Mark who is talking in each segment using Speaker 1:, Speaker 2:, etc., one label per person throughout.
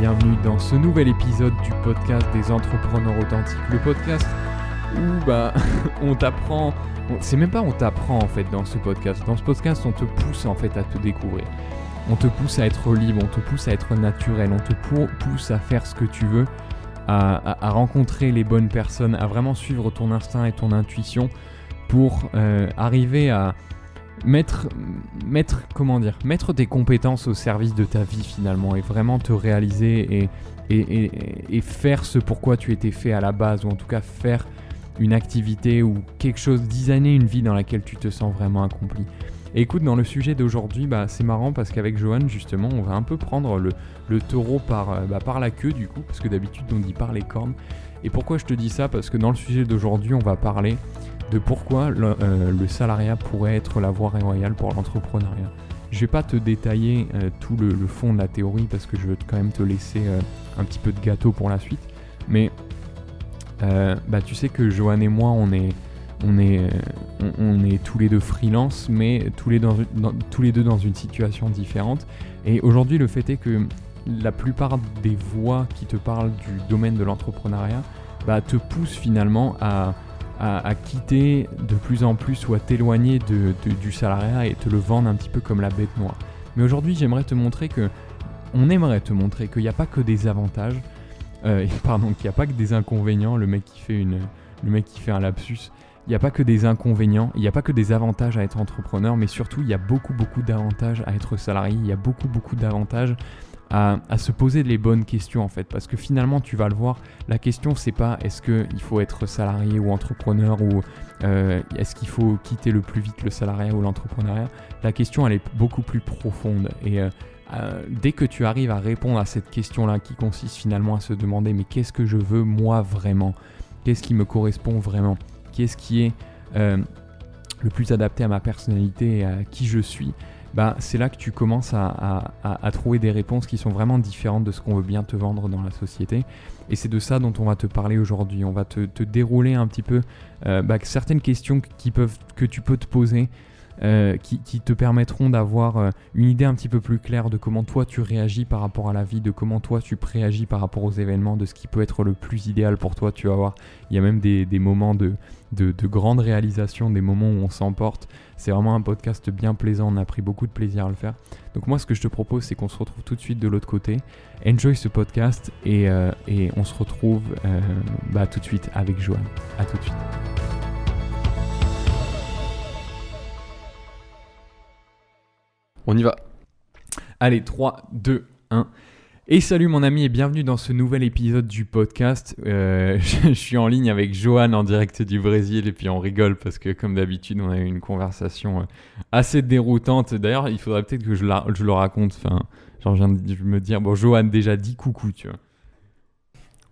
Speaker 1: bienvenue dans ce nouvel épisode du podcast des entrepreneurs authentiques. Le podcast où bah on t'apprend, c'est même pas on t'apprend en fait dans ce podcast. Dans ce podcast, on te pousse en fait à te découvrir. On te pousse à être libre, on te pousse à être naturel, on te pousse à faire ce que tu veux, à, rencontrer les bonnes personnes, à vraiment suivre ton instinct et ton intuition pour euh, arriver à mettre, comment dire, mettre tes compétences au service de ta vie finalement et vraiment te réaliser et, faire ce pourquoi tu étais fait à la base ou en tout cas faire une activité ou quelque chose, designer une vie dans laquelle tu te sens vraiment accompli. Et écoute, dans le sujet d'aujourd'hui, bah, c'est marrant parce qu'avec Johan, justement, on va un peu prendre le, le taureau par, euh, bah, par la queue, du coup, parce que d'habitude, on dit par les cornes. Et pourquoi je te dis ça? Parce que dans le sujet d'aujourd'hui, on va parler de pourquoi euh, le, salariat pourrait être la voie royale pour l'entrepreneuriat. Je vais pas te détailler euh, tout le, fond de la théorie parce que je veux quand même te laisser euh, un petit peu de gâteau pour la suite. Mais bah, tu sais que Johan et moi, on est, tous les deux freelance, mais tous les, dans, tous les deux dans une situation différente. Et aujourd'hui, le fait est que la plupart des voix qui te parlent du domaine de l'entrepreneuriat bah, te poussent finalement à à, quitter de plus en plus ou à t'éloigner du salariat et te le vendre un petit peu comme la bête noire. Mais aujourd'hui, j'aimerais te montrer que, on aimerait te montrer qu'il n'y a pas que des avantages, euh, pardon, qu'il n'y a pas que des inconvénients. Le mec qui fait le mec qui fait un lapsus. Il n'y a pas que des inconvénients, il n'y a pas que des avantages à être entrepreneur, mais surtout il y a beaucoup beaucoup d'avantages à être salarié, il y a beaucoup beaucoup d'avantages à, se poser les bonnes questions en fait. Parce que finalement, tu vas le voir, la question c'est pas est-ce qu'il faut être salarié ou entrepreneur ou euh, est-ce qu'il faut quitter le plus vite le salariat ou l'entrepreneuriat. La question elle est beaucoup plus profonde. Et euh, euh, dès que tu arrives à répondre à cette question-là qui consiste finalement à se demander mais qu'est-ce que je veux moi vraiment? Qu'est-ce qui me correspond vraiment? Qu'est-ce qui est le plus adapté à ma personnalité et à qui je suis? Bah, c'est là que tu commences à, trouver des réponses qui sont vraiment différentes de ce qu'on veut bien te vendre dans la société. Et c'est de ça dont on va te parler aujourd'hui. On va te, dérouler un petit peu euh, bah, certaines questions que tu peux te poser euh, qui, te permettront d'avoir euh, une idée un petit peu plus claire de comment toi tu réagis par rapport à la vie, de comment toi tu préagis par rapport aux événements, de ce qui peut être le plus idéal pour toi. Tu vas voir, il y a même des, moments de, de, de grande réalisation, des moments où on s'emporte. C'est vraiment un podcast bien plaisant, on a pris beaucoup de plaisir à le faire. Donc moi ce que je te propose c'est qu'on se retrouve tout de suite de l'autre côté. Enjoy ce podcast et, euh, et on se retrouve bah, tout de suite avec Joanne. A tout de suite.
Speaker 2: On y va.
Speaker 1: Allez, 3, 2, 1. Et salut mon ami et bienvenue dans ce nouvel épisode du podcast. Euh, je suis en ligne avec Johan en direct du Brésil et puis on rigole parce que comme d'habitude on a eu une conversation euh, assez déroutante. D'ailleurs il faudrait peut-être que je, je, le raconte. Enfin, genre je viens de me dire, bon Johan déjà dit coucou tu vois.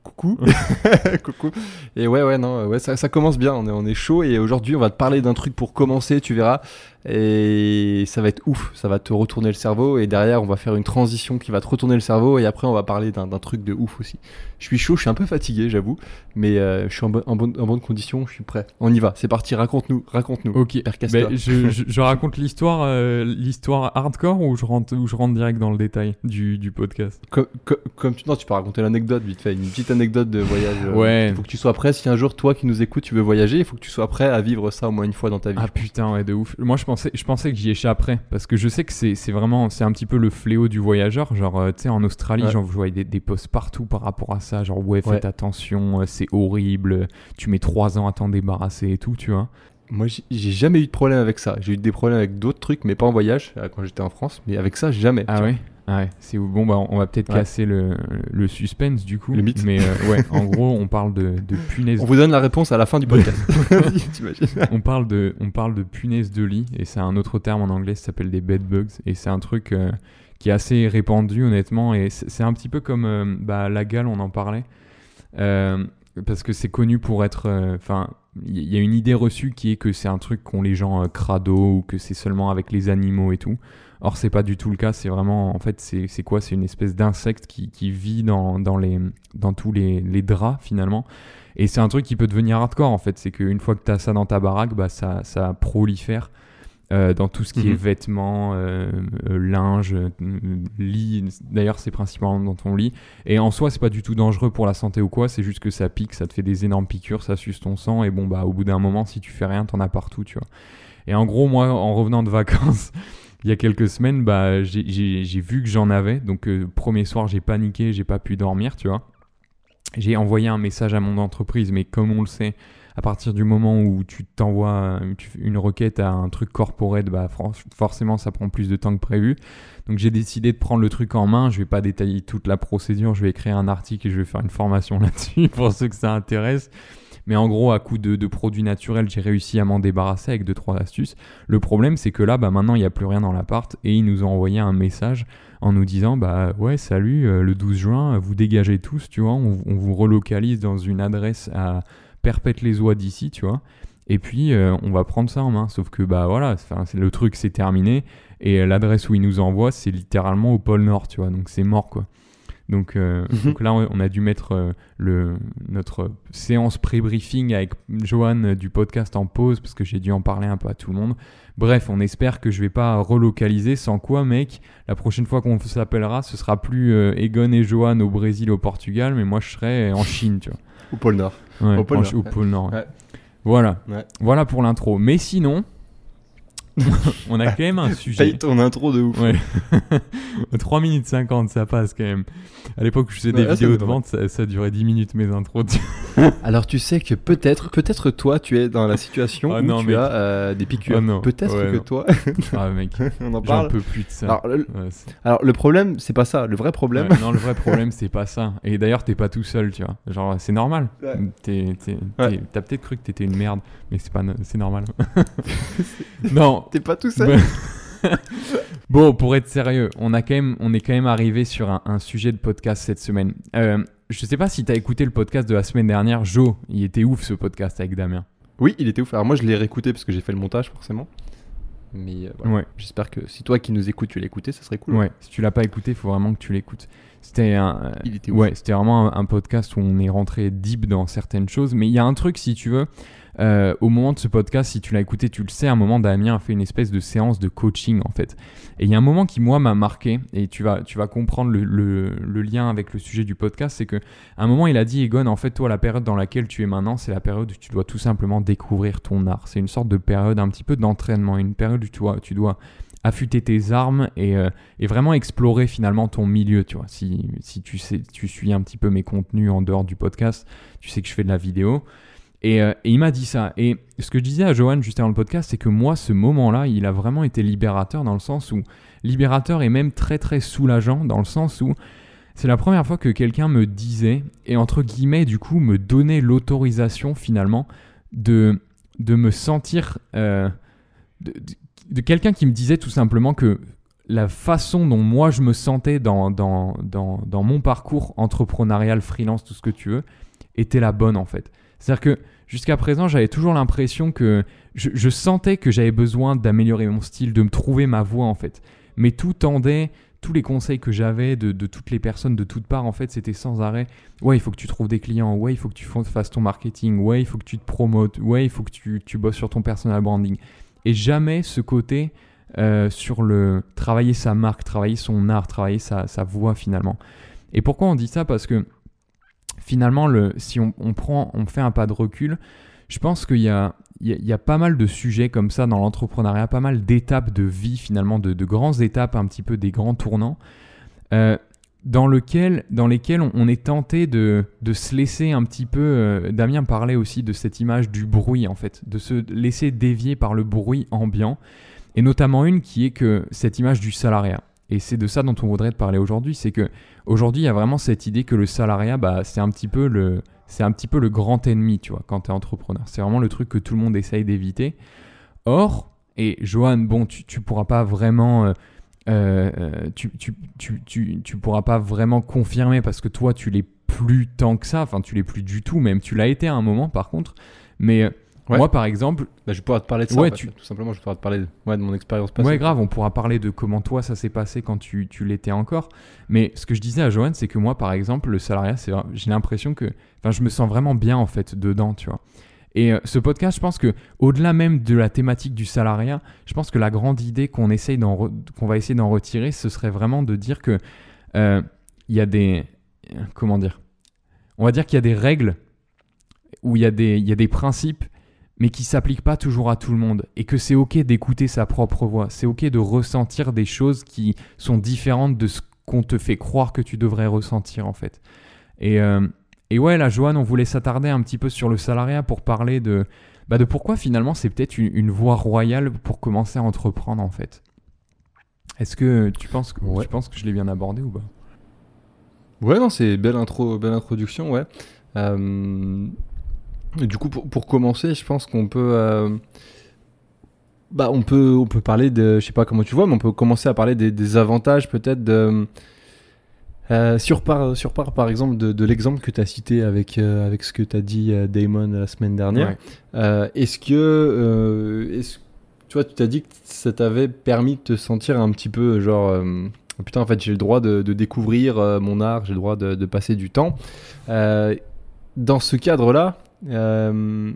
Speaker 2: Coucou. Coucou. Et ouais, ouais, non, ouais, ça, ça commence bien. On est, on est chaud. Et aujourd'hui, on va te parler d'un truc pour commencer, tu verras. Et ça va être ouf. Ça va te retourner le cerveau. Et derrière, on va faire une transition qui va te retourner le cerveau. Et après, on va parler d'un truc de ouf aussi. Je suis chaud, je suis un peu fatigué, j'avoue. Mais euh, je suis en, en, bonne, en, bonne, condition. Je suis prêt. On y va. C'est parti. Raconte-nous. Raconte-nous.
Speaker 1: Ok. Ben, je, je, raconte l'histoire euh, l'histoire hardcore ou je, rentre, ou je rentre direct dans le détail du, du podcast?
Speaker 2: Comme, comme, tu, non, tu peux raconter l'anecdote vite fait. Une petite anecdote de voyage. Euh,
Speaker 1: ouais.
Speaker 2: Il faut que tu sois prêt. Si un jour, toi qui nous écoutes, tu veux voyager, il faut que tu sois prêt à vivre ça au moins une fois dans ta vie.
Speaker 1: Ah putain, ouais, de ouf. Moi, je pensais, je pensais que j'y échapperais parce que je sais que c'est vraiment, c'est un petit peu le fléau du voyageur. Genre, euh, tu sais, en Australie, genre, je voyais des, des, posts partout par rapport à ça. Genre, ouais, faites attention, euh, c'est horrible. Tu mets trois ans à t'en débarrasser et tout, tu vois.
Speaker 2: Moi, j'ai jamais eu de problème avec ça. J'ai eu des problèmes avec d'autres trucs, mais pas en voyage, quand j'étais en France. Mais avec ça, jamais.
Speaker 1: Ah ouais? Ouais, c'est bon. Bah, on va peut-être casser le, le, suspense du coup.
Speaker 2: Le mythe.
Speaker 1: Mais euh, ouais, en gros, on parle de, de punaise.
Speaker 2: On vous donne la réponse à la fin du podcast.
Speaker 1: on parle de, on parle de punaise de lit et c'est un autre terme en anglais, ça s'appelle des bed bugs et c'est un truc euh, qui est assez répandu honnêtement et c'est un petit peu comme euh, bah, la gale, on en parlait. parce que c'est connu pour être. Enfin, il y a une idée reçue qui est que c'est un truc qu'ont les gens crado ou que c'est seulement avec les animaux et tout. Or, c'est pas du tout le cas. C'est vraiment, en fait, c'est quoi? C'est une espèce d'insecte qui, qui, vit dans, dans, les, dans tous les, les draps finalement. Et c'est un truc qui peut devenir hardcore en fait. C'est qu'une fois que tu as ça dans ta baraque, bah, ça, ça prolifère. euh, dans tout ce qui est
Speaker 2: Mhm.
Speaker 1: vêtements, euh, euh, linge, lit. D'ailleurs, c'est principalement dans ton lit. Et en soi, c'est pas du tout dangereux pour la santé ou quoi. C'est juste que ça pique, ça te fait des énormes piqûres, ça suce ton sang. Et bon, bah, au bout d'un moment, si tu fais rien, t'en as partout, tu vois. Et en gros, moi, en revenant de vacances, il y a quelques semaines, bah, j'ai- vu que j'en avais. Donc, euh, premier soir, j'ai paniqué, j'ai pas pu dormir, tu vois. J'ai envoyé un message à mon entreprise, mais comme on le sait, à partir du moment où tu t'envoies euh, une requête à un truc corporate, bah, forcément, ça prend plus de temps que prévu. Donc, j'ai décidé de prendre le truc en main. Je vais pas détailler toute la procédure. Je vais écrire un article et je vais faire une formation là-dessus pour ceux que ça intéresse. Mais en gros, à coup de, produits naturels, j'ai réussi à m'en débarrasser avec deux trois astuces. Le problème, c'est que là, bah, maintenant, il n'y a plus rien dans l'appart et ils nous ont envoyé un message en nous disant bah ouais, salut, euh, le 12 juin, vous dégagez tous, tu vois, on, vous relocalise dans une adresse à Perpète-les-Oies d'ici, tu vois. Et puis, euh, on va prendre ça en main. Sauf que, bah voilà, le truc, c'est terminé. Et euh, l'adresse où ils nous envoient, c'est littéralement au pôle Nord, tu vois. Donc, c'est mort, quoi. Donc, euh,
Speaker 2: Mhm.
Speaker 1: donc là, on a dû mettre euh, le, notre séance pré-briefing avec Johan euh, du podcast en pause parce que j'ai dû en parler un peu à tout le monde. Bref, on espère que je vais pas relocaliser. Sans quoi, mec, la prochaine fois qu'on s'appellera, ce sera plus Egon et Johan au Brésil, au Portugal, mais moi, je serai en Chine, tu vois.
Speaker 2: Au pôle Nord.
Speaker 1: Ouais,
Speaker 2: Au pôle Nord,
Speaker 1: au pôle Nord, ouais.
Speaker 2: Ouais.
Speaker 1: Voilà. Voilà pour l'intro. Mais sinon, on a quand même un sujet.
Speaker 2: Paye ton intro de ouf.
Speaker 1: Ouais. 3 minutes 50, ça passe quand même. À l'époque où je faisais des
Speaker 2: Ouais,
Speaker 1: vidéos de vente, ça, ça durait 10 minutes mes intros.
Speaker 2: Alors tu sais que peut-être, peut-être toi tu es dans la situation
Speaker 1: Ah
Speaker 2: où
Speaker 1: non,
Speaker 2: tu
Speaker 1: mec.
Speaker 2: as euh, des piqûres.
Speaker 1: Non.
Speaker 2: Peut-être
Speaker 1: Ouais,
Speaker 2: que
Speaker 1: non.
Speaker 2: toi,
Speaker 1: ah mec,
Speaker 2: on en
Speaker 1: j'en
Speaker 2: parle.
Speaker 1: peux plus de ça.
Speaker 2: Alors le, alors, le problème, c'est pas ça. Le vrai problème,
Speaker 1: Ouais, non, le vrai problème, c'est pas ça. Et d'ailleurs, t'es pas tout seul, tu vois. Genre, c'est normal. T'as peut-être cru que t'étais une merde, mais c'est pas, no- c'est normal. non,
Speaker 2: t'es pas tout seul.
Speaker 1: Bon, pour être sérieux, on, a quand même, on est quand même arrivé sur un, un sujet de podcast cette semaine. Euh, je sais pas si t'as écouté le podcast de la semaine dernière. Jo, il était ouf ce podcast avec Damien.
Speaker 2: Oui, il était ouf. Alors moi, je l'ai réécouté parce que j'ai fait le montage forcément. Mais euh, voilà.
Speaker 1: Ouais,
Speaker 2: J'espère que si toi qui nous écoutes, tu l'as écouté, ça serait cool.
Speaker 1: ouais. Si tu l'as pas écouté, il faut vraiment que tu l'écoutes. C'était un, euh,
Speaker 2: Il était ouf.
Speaker 1: ouais, c'était vraiment un, un podcast où on est rentré deep dans certaines choses. Mais il y a un truc, si tu veux, euh, au moment de ce podcast, si tu l'as écouté, tu le sais, à un moment, Damien a fait une espèce de séance de coaching en fait. Et il y a un moment qui, moi, m'a marqué, et tu vas, tu vas comprendre le, lien avec le sujet du podcast, c'est que à un moment, il a dit, Egon, en fait, toi, la période dans laquelle tu es maintenant, c'est la période où tu dois tout simplement découvrir ton art. C'est une sorte de période un petit peu d'entraînement, une période où tu dois, tu dois affûter tes armes et, euh, et vraiment explorer finalement ton milieu, tu vois. Si, si tu, sais, tu suis un petit peu mes contenus en dehors du podcast, tu sais que je fais de la vidéo. Et, euh, et il m'a dit ça. Et ce que je disais à Johan juste avant le podcast, c'est que moi, ce moment-là, il a vraiment été libérateur dans le sens où libérateur et même très très soulageant dans le sens où c'est la première fois que quelqu'un me disait et entre guillemets du coup me donnait l'autorisation finalement de de me sentir euh, de, de- de quelqu'un qui me disait tout simplement que la façon dont moi je me sentais dans, dans, dans, dans mon parcours entrepreneurial, freelance, tout ce que tu veux, était la bonne en fait. C'est-à-dire que jusqu'à présent, j'avais toujours l'impression que je, sentais que j'avais besoin d'améliorer mon style, de me trouver ma voie en fait. Mais tout tendait, tous les conseils que j'avais de, toutes les personnes de toutes parts, en fait, c'était sans arrêt. Ouais, il faut que tu trouves des clients. Ouais, il faut que tu fa- fasses ton marketing. Ouais, il faut que tu te promotes. Ouais, il faut que tu, tu bosses sur ton personal branding. Et jamais ce côté euh, sur le travailler sa marque, travailler son art, travailler sa, sa voix finalement. Et pourquoi on dit ça? Parce que finalement, le, si on, fait un pas de recul, je pense qu'il y a, pas mal de sujets comme ça dans l'entrepreneuriat, pas mal d'étapes de vie finalement, de, de grandes étapes, un petit peu des grands tournants, euh, dans, lesquels on, est tenté de, de se laisser un petit peu. euh, Damien parlait aussi de cette image du bruit en fait, de se laisser dévier par le bruit ambiant, et notamment une qui est que cette image du salariat. Et c'est de ça dont on voudrait te parler aujourd'hui, c'est que aujourd'hui il y a vraiment cette idée que le salariat, bah, c'est un petit peu le, c'est un petit peu le grand ennemi, tu vois, quand tu es entrepreneur. C'est vraiment le truc que tout le monde essaye d'éviter. Or, et Johan, bon, tu, tu pourras pas vraiment, euh, euh, tu, tu, tu, pourras pas vraiment confirmer parce que toi, tu l'es plus tant que ça, enfin, tu l'es plus du tout, même tu l'as été à un moment par contre. Mais euh,
Speaker 2: Ouais.
Speaker 1: moi, par exemple,
Speaker 2: Bah, je pouvoir te parler de ça.
Speaker 1: Ouais,
Speaker 2: en fait.
Speaker 1: tu-
Speaker 2: Tout simplement, je pouvoir te parler de, ouais, de mon expérience passée.
Speaker 1: Ouais, grave, on pourra parler de comment toi ça s'est passé quand tu, tu l'étais encore. Mais ce que je disais à Johan, c'est que moi, par exemple, le salariat, c'est, j'ai l'impression que. Enfin, je me sens vraiment bien en fait dedans, tu vois. Et euh, ce podcast, je pense que au-delà même de la thématique du salariat, je pense que la grande idée qu'on essaye qu'on va essayer d'en retirer, ce serait vraiment de dire que euh, il y a des comment dire, on va dire qu'il y a des règles où il y a des il y a des principes mais qui s'appliquent pas toujours à tout le monde et que c'est ok d'écouter sa propre voix, c'est ok de ressentir des choses qui sont différentes de ce qu'on te fait croire que tu devrais ressentir en fait. Et, euh, et ouais, là, Joanne, on voulait s'attarder un petit peu sur le salariat pour parler de, bah, de pourquoi finalement c'est peut-être une, voie royale pour commencer à entreprendre en fait. Est-ce que tu penses que, tu penses que je l'ai bien abordé ou pas?
Speaker 2: Ouais, non, c'est belle intro, belle introduction, ouais. Euh, du coup, pour, commencer, je pense qu'on peut, euh, bah, on peut, on peut parler de, je sais pas comment tu vois, mais on peut commencer à parler des, avantages peut-être de. Euh, sur, par, sur part par exemple de, l'exemple que tu as cité avec, euh, avec ce que tu as dit Damon la semaine dernière, est-ce que est tu vois, tu t'as dit que ça t'avait permis de te sentir un petit peu genre putain en fait j'ai le droit de, découvrir mon art, j'ai le droit de, de, passer du temps. dans ce cadre-là, euh,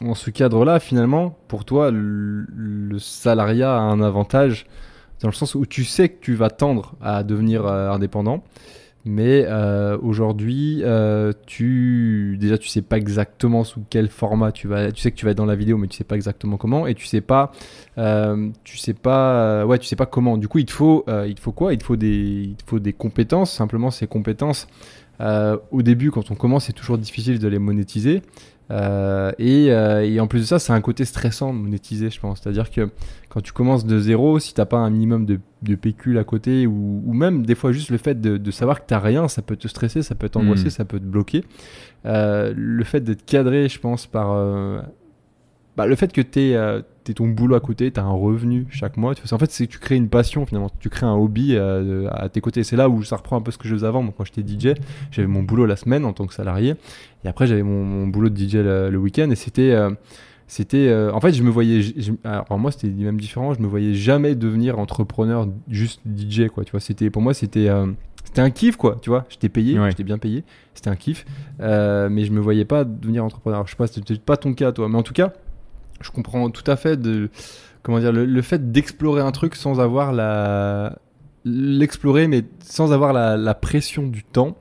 Speaker 2: dans ce cadre-là, finalement, pour toi, le, salariat a un avantage dans le sens où tu sais que tu vas tendre à devenir euh, indépendant, mais euh, aujourd'hui, tu déjà tu sais pas exactement sous quel format tu vas. Tu sais que tu vas être dans la vidéo, mais tu sais pas exactement comment, et tu sais pas, tu sais pas, ouais, tu sais pas comment. Du coup, il te faut, il faut quoi? Il te faut des, il te faut des compétences. Simplement, ces compétences euh, au début, quand on commence, c'est toujours difficile de les monétiser. Euh, euh, et, en plus de ça, c'est un côté stressant de monétiser, je pense. C'est-à-dire que quand tu commences de zéro, si tu n'as pas un minimum de, de pécule à côté, ou, même des fois juste le fait de, savoir que tu n'as rien, ça peut te stresser, ça peut t'angoisser, hmm. ça peut te bloquer. le fait d'être cadré, je pense, par bah, le fait que tu aies, euh, ton boulot à côté, tu as un revenu chaque mois, tu en fait, c'est tu crées une passion finalement, tu crées un hobby euh, à tes côtés. C'est là où ça reprend un peu ce que je faisais avant. Moi, quand j'étais DJ, j'avais mon boulot la semaine en tant que salarié, et après j'avais mon, boulot de DJ le, week-end, et c'était. Euh, c'était en fait je me voyais alors moi c'était même différent. Je me voyais jamais devenir entrepreneur juste DJ quoi. Tu vois c'était pour moi c'était c'était un kiff quoi. Tu vois j'étais payé j'étais bien payé. C'était un kiff. Mais je me voyais pas devenir entrepreneur. Je sais pas c'était pas ton cas toi. Mais en tout cas je comprends tout à fait de comment dire le, fait d'explorer un truc sans avoir la l'explorer mais sans avoir la, pression du temps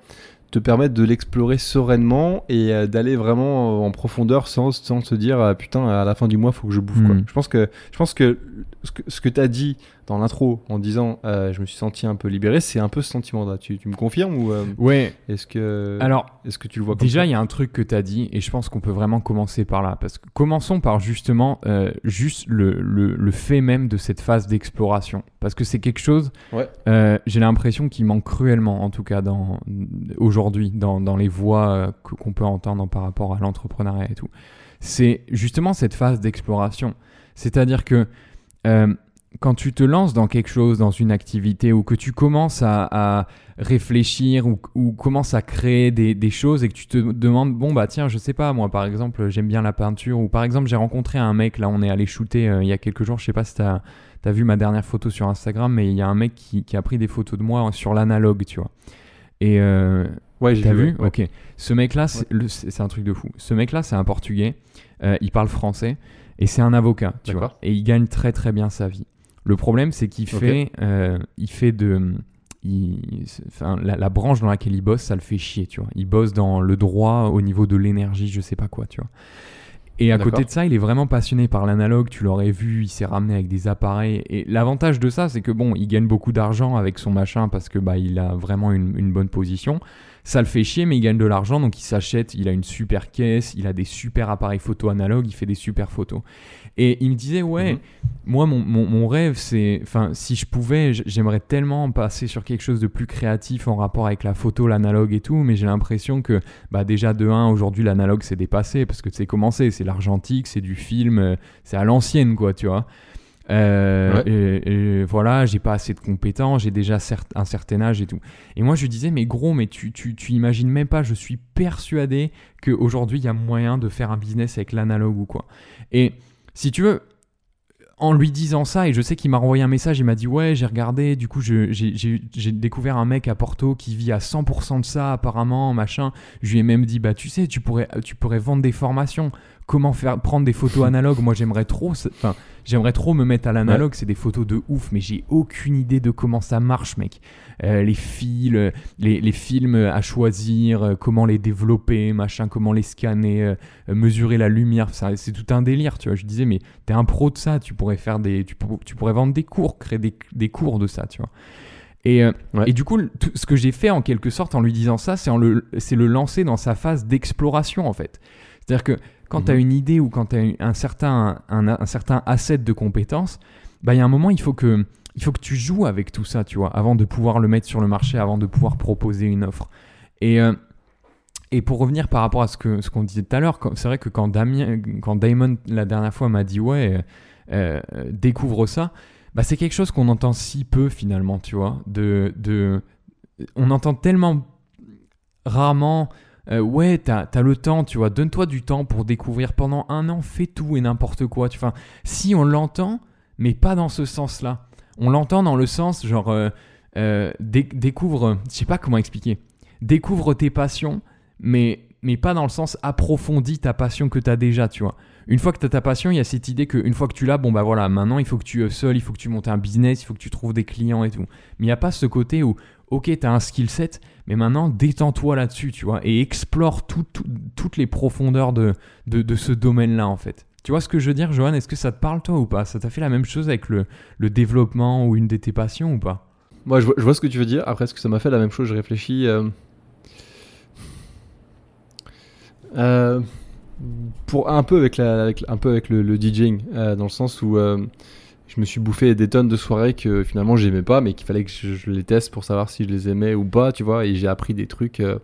Speaker 2: te permettre de l'explorer sereinement et euh, d'aller vraiment en profondeur sans, sans se dire ah, putain à la fin du mois faut que je bouffe quoi. Hmm. Je pense que je pense que ce que, ce que tu as dit dans l'intro en disant euh, je me suis senti un peu libéré, c'est un peu ce sentiment-là. Tu, tu, me confirmes ou euh,
Speaker 1: Ouais.
Speaker 2: Est-ce que
Speaker 1: alors
Speaker 2: est-ce que tu le vois comme
Speaker 1: Déjà, il y a un truc que tu as dit et je pense qu'on peut vraiment commencer par là parce que commençons par justement euh, juste le, le, le, fait même de cette phase d'exploration parce que c'est quelque chose.
Speaker 2: Ouais.
Speaker 1: J'ai l'impression qu'il manque cruellement en tout cas dans aujourd'hui dans, dans les voix qu'on peut entendre par rapport à l'entrepreneuriat et tout. C'est justement cette phase d'exploration. C'est-à-dire que euh, quand tu te lances dans quelque chose, dans une activité, ou que tu commences à, réfléchir ou, ou commences à créer des, choses et que tu te demandes, bon bah tiens, je sais pas, moi par exemple, j'aime bien la peinture, ou par exemple j'ai rencontré un mec, là on est allé shooter euh, il y a quelques jours, je sais pas si t'as as vu ma dernière photo sur Instagram, mais il y a un mec qui, a pris des photos de moi sur l'analogue, tu vois. Et... Euh,
Speaker 2: ouais, j'ai
Speaker 1: vu. Ok. Ce mec-là, c'est un truc de fou. Ce mec-là, c'est un Portugais. Euh, il parle français. Et c'est un avocat, tu vois. Et il gagne très très bien sa vie. Le problème, c'est qu'il fait, euh, il fait de, enfin, la, branche dans laquelle il bosse, ça le fait chier, tu vois. Il bosse dans le droit au niveau de l'énergie, je sais pas quoi, tu vois. Et à côté de ça, il est vraiment passionné par l'analogue. Tu l'aurais vu, il s'est ramené avec des appareils. Et l'avantage de ça, c'est que bon, il gagne beaucoup d'argent avec son machin parce que bah, il a vraiment une, une bonne position. Ça le fait chier, mais il gagne de l'argent, donc il s'achète, il a une super caisse, il a des super appareils photo analogues, il fait des super photos. Et il me disait, ouais, mhm. moi, mon, mon, rêve, c'est, enfin, si je pouvais, j'aimerais tellement passer sur quelque chose de plus créatif en rapport avec la photo, l'analogue et tout, mais j'ai l'impression que, bah, déjà, de 1, aujourd'hui, l'analogue, c'est dépassé, parce que c'est commencé, c'est l'argentique, c'est du film, euh, c'est à l'ancienne, quoi, tu vois. Euh, et, voilà, j'ai pas assez de compétences, j'ai déjà un certain âge et tout. Et moi, je lui disais, mais gros, mais tu, tu, tu imagines même pas, je suis persuadé qu'aujourd'hui, il y a moyen de faire un business avec l'analogue ou quoi. Et si tu veux, en lui disant ça, et je sais qu'il m'a renvoyé un message, il m'a dit Ouais, j'ai regardé, du coup, j'ai découvert un mec à Porto qui vit à 100% de ça, apparemment, machin. Je lui ai même dit Bah, tu sais, tu pourrais vendre des formations comment faire prendre des photos analogues. Moi, j'aimerais trop, enfin, j'aimerais trop me mettre à l'analogue. C'est des photos de ouf, mais j'ai aucune idée de comment ça marche, mec. Euh, les fils, euh, les, les films à choisir, euh, comment les développer, machin, comment les scanner, euh, mesurer la lumière. C'est tout un délire, tu vois. Je disais, mais t'es un pro de ça, tu pourrais faire des, tu, pour- tu pourrais vendre des cours, créer des, des cours de ça, tu vois. Et,
Speaker 2: Ouais.
Speaker 1: et du coup, tout- ce que j'ai fait en quelque sorte en lui disant ça, c'est le, le lancer dans sa phase d'exploration en fait. C'est-à-dire que quand tu as
Speaker 2: Mhm.
Speaker 1: une idée ou quand tu as un certain, un, un certain asset de compétences, bah, il y a un moment, il faut, que, il faut que tu joues avec tout ça, tu vois, avant de pouvoir le mettre sur le marché, avant de pouvoir proposer une offre. Et, euh, et pour revenir par rapport à ce que ce qu'on disait tout à l'heure, c'est vrai que quand, Damien, quand Damon la dernière fois m'a dit ouais, euh, euh, découvre ça, bah, c'est quelque chose qu'on entend si peu finalement, tu vois. De, de, on entend tellement rarement euh, ouais, t'as as le temps, tu vois, donne-toi du temps pour découvrir pendant un an, fais tout et n'importe quoi. Tu, enfin, si on l'entend, mais pas dans ce sens-là. On l'entend dans le sens, genre, euh, euh, dé- découvre, je sais pas comment expliquer, découvre tes passions, mais, mais pas dans le sens approfondis ta passion que tu as déjà, tu vois. Une fois que tu as ta passion, il y a cette idée qu'une fois que tu l'as, bon bah voilà, maintenant il faut que tu seul, il faut que tu montes un business, il faut que tu trouves des clients et tout. Mais il n'y a pas ce côté où, ok, tu as un skill set, mais maintenant détends-toi là-dessus, tu vois, et explore tout- tout- toutes les profondeurs de, ce domaine-là, en fait. Tu vois ce que je veux dire, Johan? Est-ce que ça te parle, toi, ou pas? Ça t'a fait la même chose avec le, développement ou une de tes passions, ou pas?
Speaker 2: Moi, je vois, ce que tu veux dire. Après, est-ce que ça m'a fait la même chose? Je réfléchis. euh, euh, pour un peu avec, le, DJing, euh, dans le sens où je me suis bouffé des tonnes de soirées que finalement j'aimais pas, mais qu'il fallait que je, je les teste pour savoir si je les aimais ou pas, tu vois. Et j'ai appris des trucs. euh,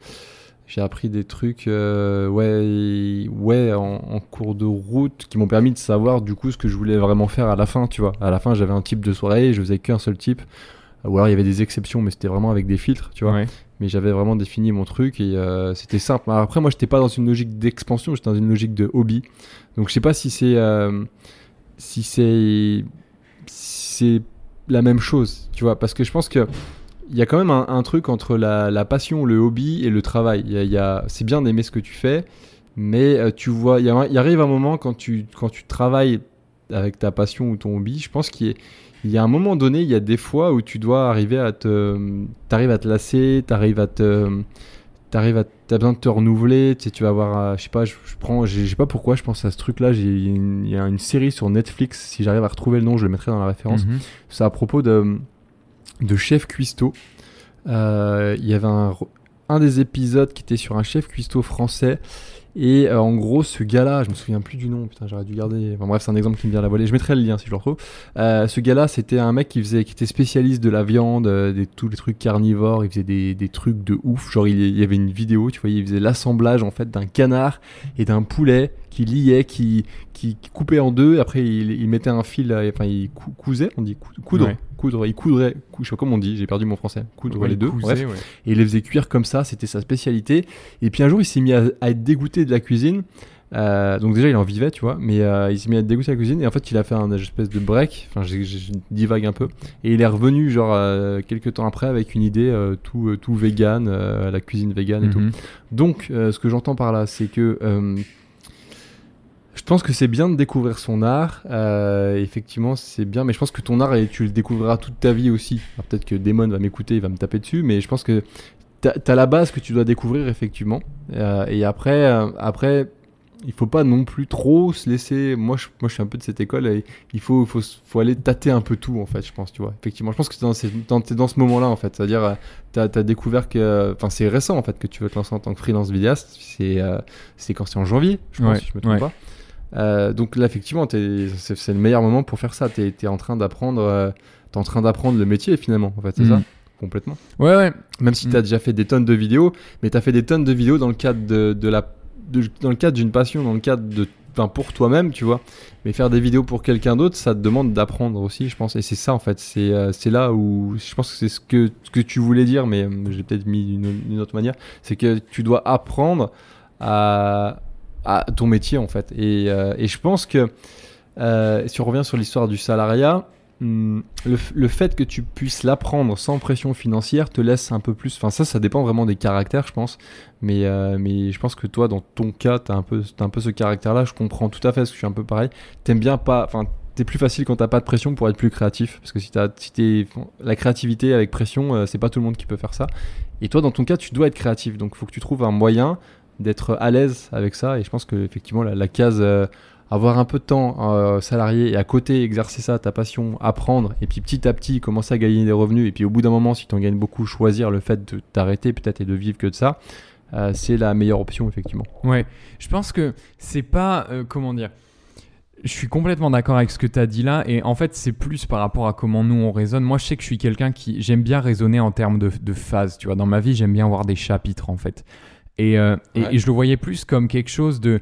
Speaker 2: j'ai appris des trucs, euh, ouais, ouais, en, en cours de route, qui m'ont permis de savoir du coup ce que je voulais vraiment faire à la fin, tu vois. À la fin, j'avais un type de soirée, je faisais qu'un seul type. Ou alors il y avait des exceptions, mais c'était vraiment avec des filtres, tu vois.
Speaker 1: Ouais.
Speaker 2: Mais j'avais vraiment défini mon truc et euh, c'était simple. Alors après, moi, j'étais pas dans une logique d'expansion, j'étais dans une logique de hobby. Donc je sais pas si c'est si c'est c'est la même chose, tu vois, parce que je pense que il y a quand même un, truc entre la, passion, le hobby et le travail. Il y a, y a- c'est bien d'aimer ce que tu fais, mais euh, tu vois, il y, arrive un moment quand tu quand tu travailles avec ta passion ou ton hobby, je pense qu'il y a il y a un moment donné, il y a des fois où tu dois arriver à te, t'arrives à te lasser, t'arrives à te, t'arrives à, t'as besoin de te renouveler. Tu sais, tu vas avoir, euh, je sais pas, je, je prends, je sais pas pourquoi, je pense à ce truc-là. J'ai il y a une- il y a une série sur Netflix. Si j'arrive à retrouver le nom, je le mettrai dans la référence.
Speaker 1: Mhm.
Speaker 2: C'est à propos de, de chef cuistot. Euh, Il y avait un, un des épisodes qui était sur un chef cuistot français. Et euh, en gros, ce gars-là, je me souviens plus du nom, putain, j'aurais dû garder. Enfin, bref, c'est un exemple qui me vient à la volée. Je mettrai le lien si je le retrouve. Euh, ce gars-là, c'était un mec qui faisait, qui était spécialiste de la viande, euh, des, tous les trucs carnivores. Il faisait des, trucs de ouf. Genre, il, y avait une vidéo, tu voyais, il faisait l'assemblage en fait d'un canard et d'un poulet qui liait, qui, qui, coupait en deux. Après, il, il mettait un fil, euh, enfin, il cou- cousait, on dit cou-
Speaker 1: Ouais.
Speaker 2: Coudre, il coudrait, cou- je sais pas comment on dit, j'ai perdu mon français, coudre
Speaker 1: Ouais,
Speaker 2: les deux.
Speaker 1: couser,
Speaker 2: bref.
Speaker 1: ouais.
Speaker 2: Et il les faisait cuire comme ça, c'était sa spécialité. Et puis un jour, il s'est mis à, à être dégoûté de la cuisine. Euh, donc déjà, il en vivait, tu vois, mais euh, il s'est mis à être dégoûté de la cuisine. Et en fait, il a fait un espèce de break. Enfin, je divague un peu. Et il est revenu, genre, euh, quelques temps après, avec une idée tout, tout vegan, la cuisine vegan et tout.
Speaker 1: Mhm.
Speaker 2: Donc, euh, ce que j'entends par là, c'est que je pense que c'est bien de découvrir son art. Euh, effectivement, c'est bien, mais je pense que ton art, et tu le découvriras toute ta vie aussi. Peut-être que Damon va m'écouter, il va me taper dessus, mais je pense que t'as as la base que tu dois découvrir, effectivement. Euh, et après, euh, après, il faut pas non plus trop se laisser. Moi, je, moi, je suis un peu de cette école. Et il faut, faut, faut aller tâter un peu tout, en fait, je pense, tu vois. Effectivement, je pense que t'es dans, dans, ce moment-là, en fait. C'est-à-dire, euh, t'as as découvert que. Enfin, c'est récent, en fait, que tu veux te lancer en tant que freelance vidéaste. C'est c'est quand? C'est en janvier, je pense,
Speaker 1: Ouais,
Speaker 2: si je me trompe
Speaker 1: ouais.
Speaker 2: pas. Euh, donc là, effectivement, c'est le meilleur moment pour faire ça. Tu es, en train d'apprendre. euh, t'es en train d'apprendre le métier, finalement, en fait, c'est
Speaker 1: Mhm.
Speaker 2: ça? Complètement.
Speaker 1: Ouais, ouais.
Speaker 2: Même si
Speaker 1: Mm.
Speaker 2: tu as déjà fait des tonnes de vidéos, mais tu as fait des tonnes de vidéos dans le cadre de, de la de- dans le cadre d'une passion, dans le cadre de pour toi-même, tu vois. Mais faire des vidéos pour quelqu'un d'autre, ça te demande d'apprendre aussi, je pense. Et c'est ça en fait, c'est euh, là où je pense que c'est ce que ce que tu voulais dire, mais euh, j'ai peut-être mis d'une autre manière, c'est que tu dois apprendre à à ton métier en fait. Et, euh, et je pense que euh, si on revient sur l'histoire du salariat, hmm, le, le fait que tu puisses l'apprendre sans pression financière te laisse un peu plus. Enfin, ça, ça dépend vraiment des caractères, je pense. Mais, euh, mais je pense que toi, dans ton cas, t'as un peu, un peu ce caractère-là. Je comprends tout à fait, parce que je suis un peu pareil. T'aimes bien pas. Enfin, t'es plus facile quand t'as pas de pression pour être plus créatif. Parce que si t'as, si t'es, la créativité avec pression, c'est pas tout le monde qui peut faire ça. Et toi, dans ton cas, tu dois être créatif. Donc, il faut que tu trouves un moyen d'être à l'aise avec ça. Et je pense que effectivement, la, case. euh, avoir un peu de temps euh, salarié et à côté exercer ça, ta passion, apprendre, et puis petit à petit commencer à gagner des revenus, et puis au bout d'un moment, si tu en gagnes beaucoup, choisir le fait de t'arrêter peut-être et de vivre que de ça, euh, c'est la meilleure option effectivement.
Speaker 1: Ouais, je pense que c'est pas. comment dire Je suis complètement d'accord avec ce que tu as dit là, et en fait, c'est plus par rapport à comment nous on raisonne. Moi, je sais que je suis quelqu'un qui. J'aime bien raisonner en termes de, de phases, tu vois. Dans ma vie, j'aime bien avoir des chapitres, en fait. Et, euh, et-
Speaker 2: Ouais.
Speaker 1: et je le voyais plus comme quelque chose de.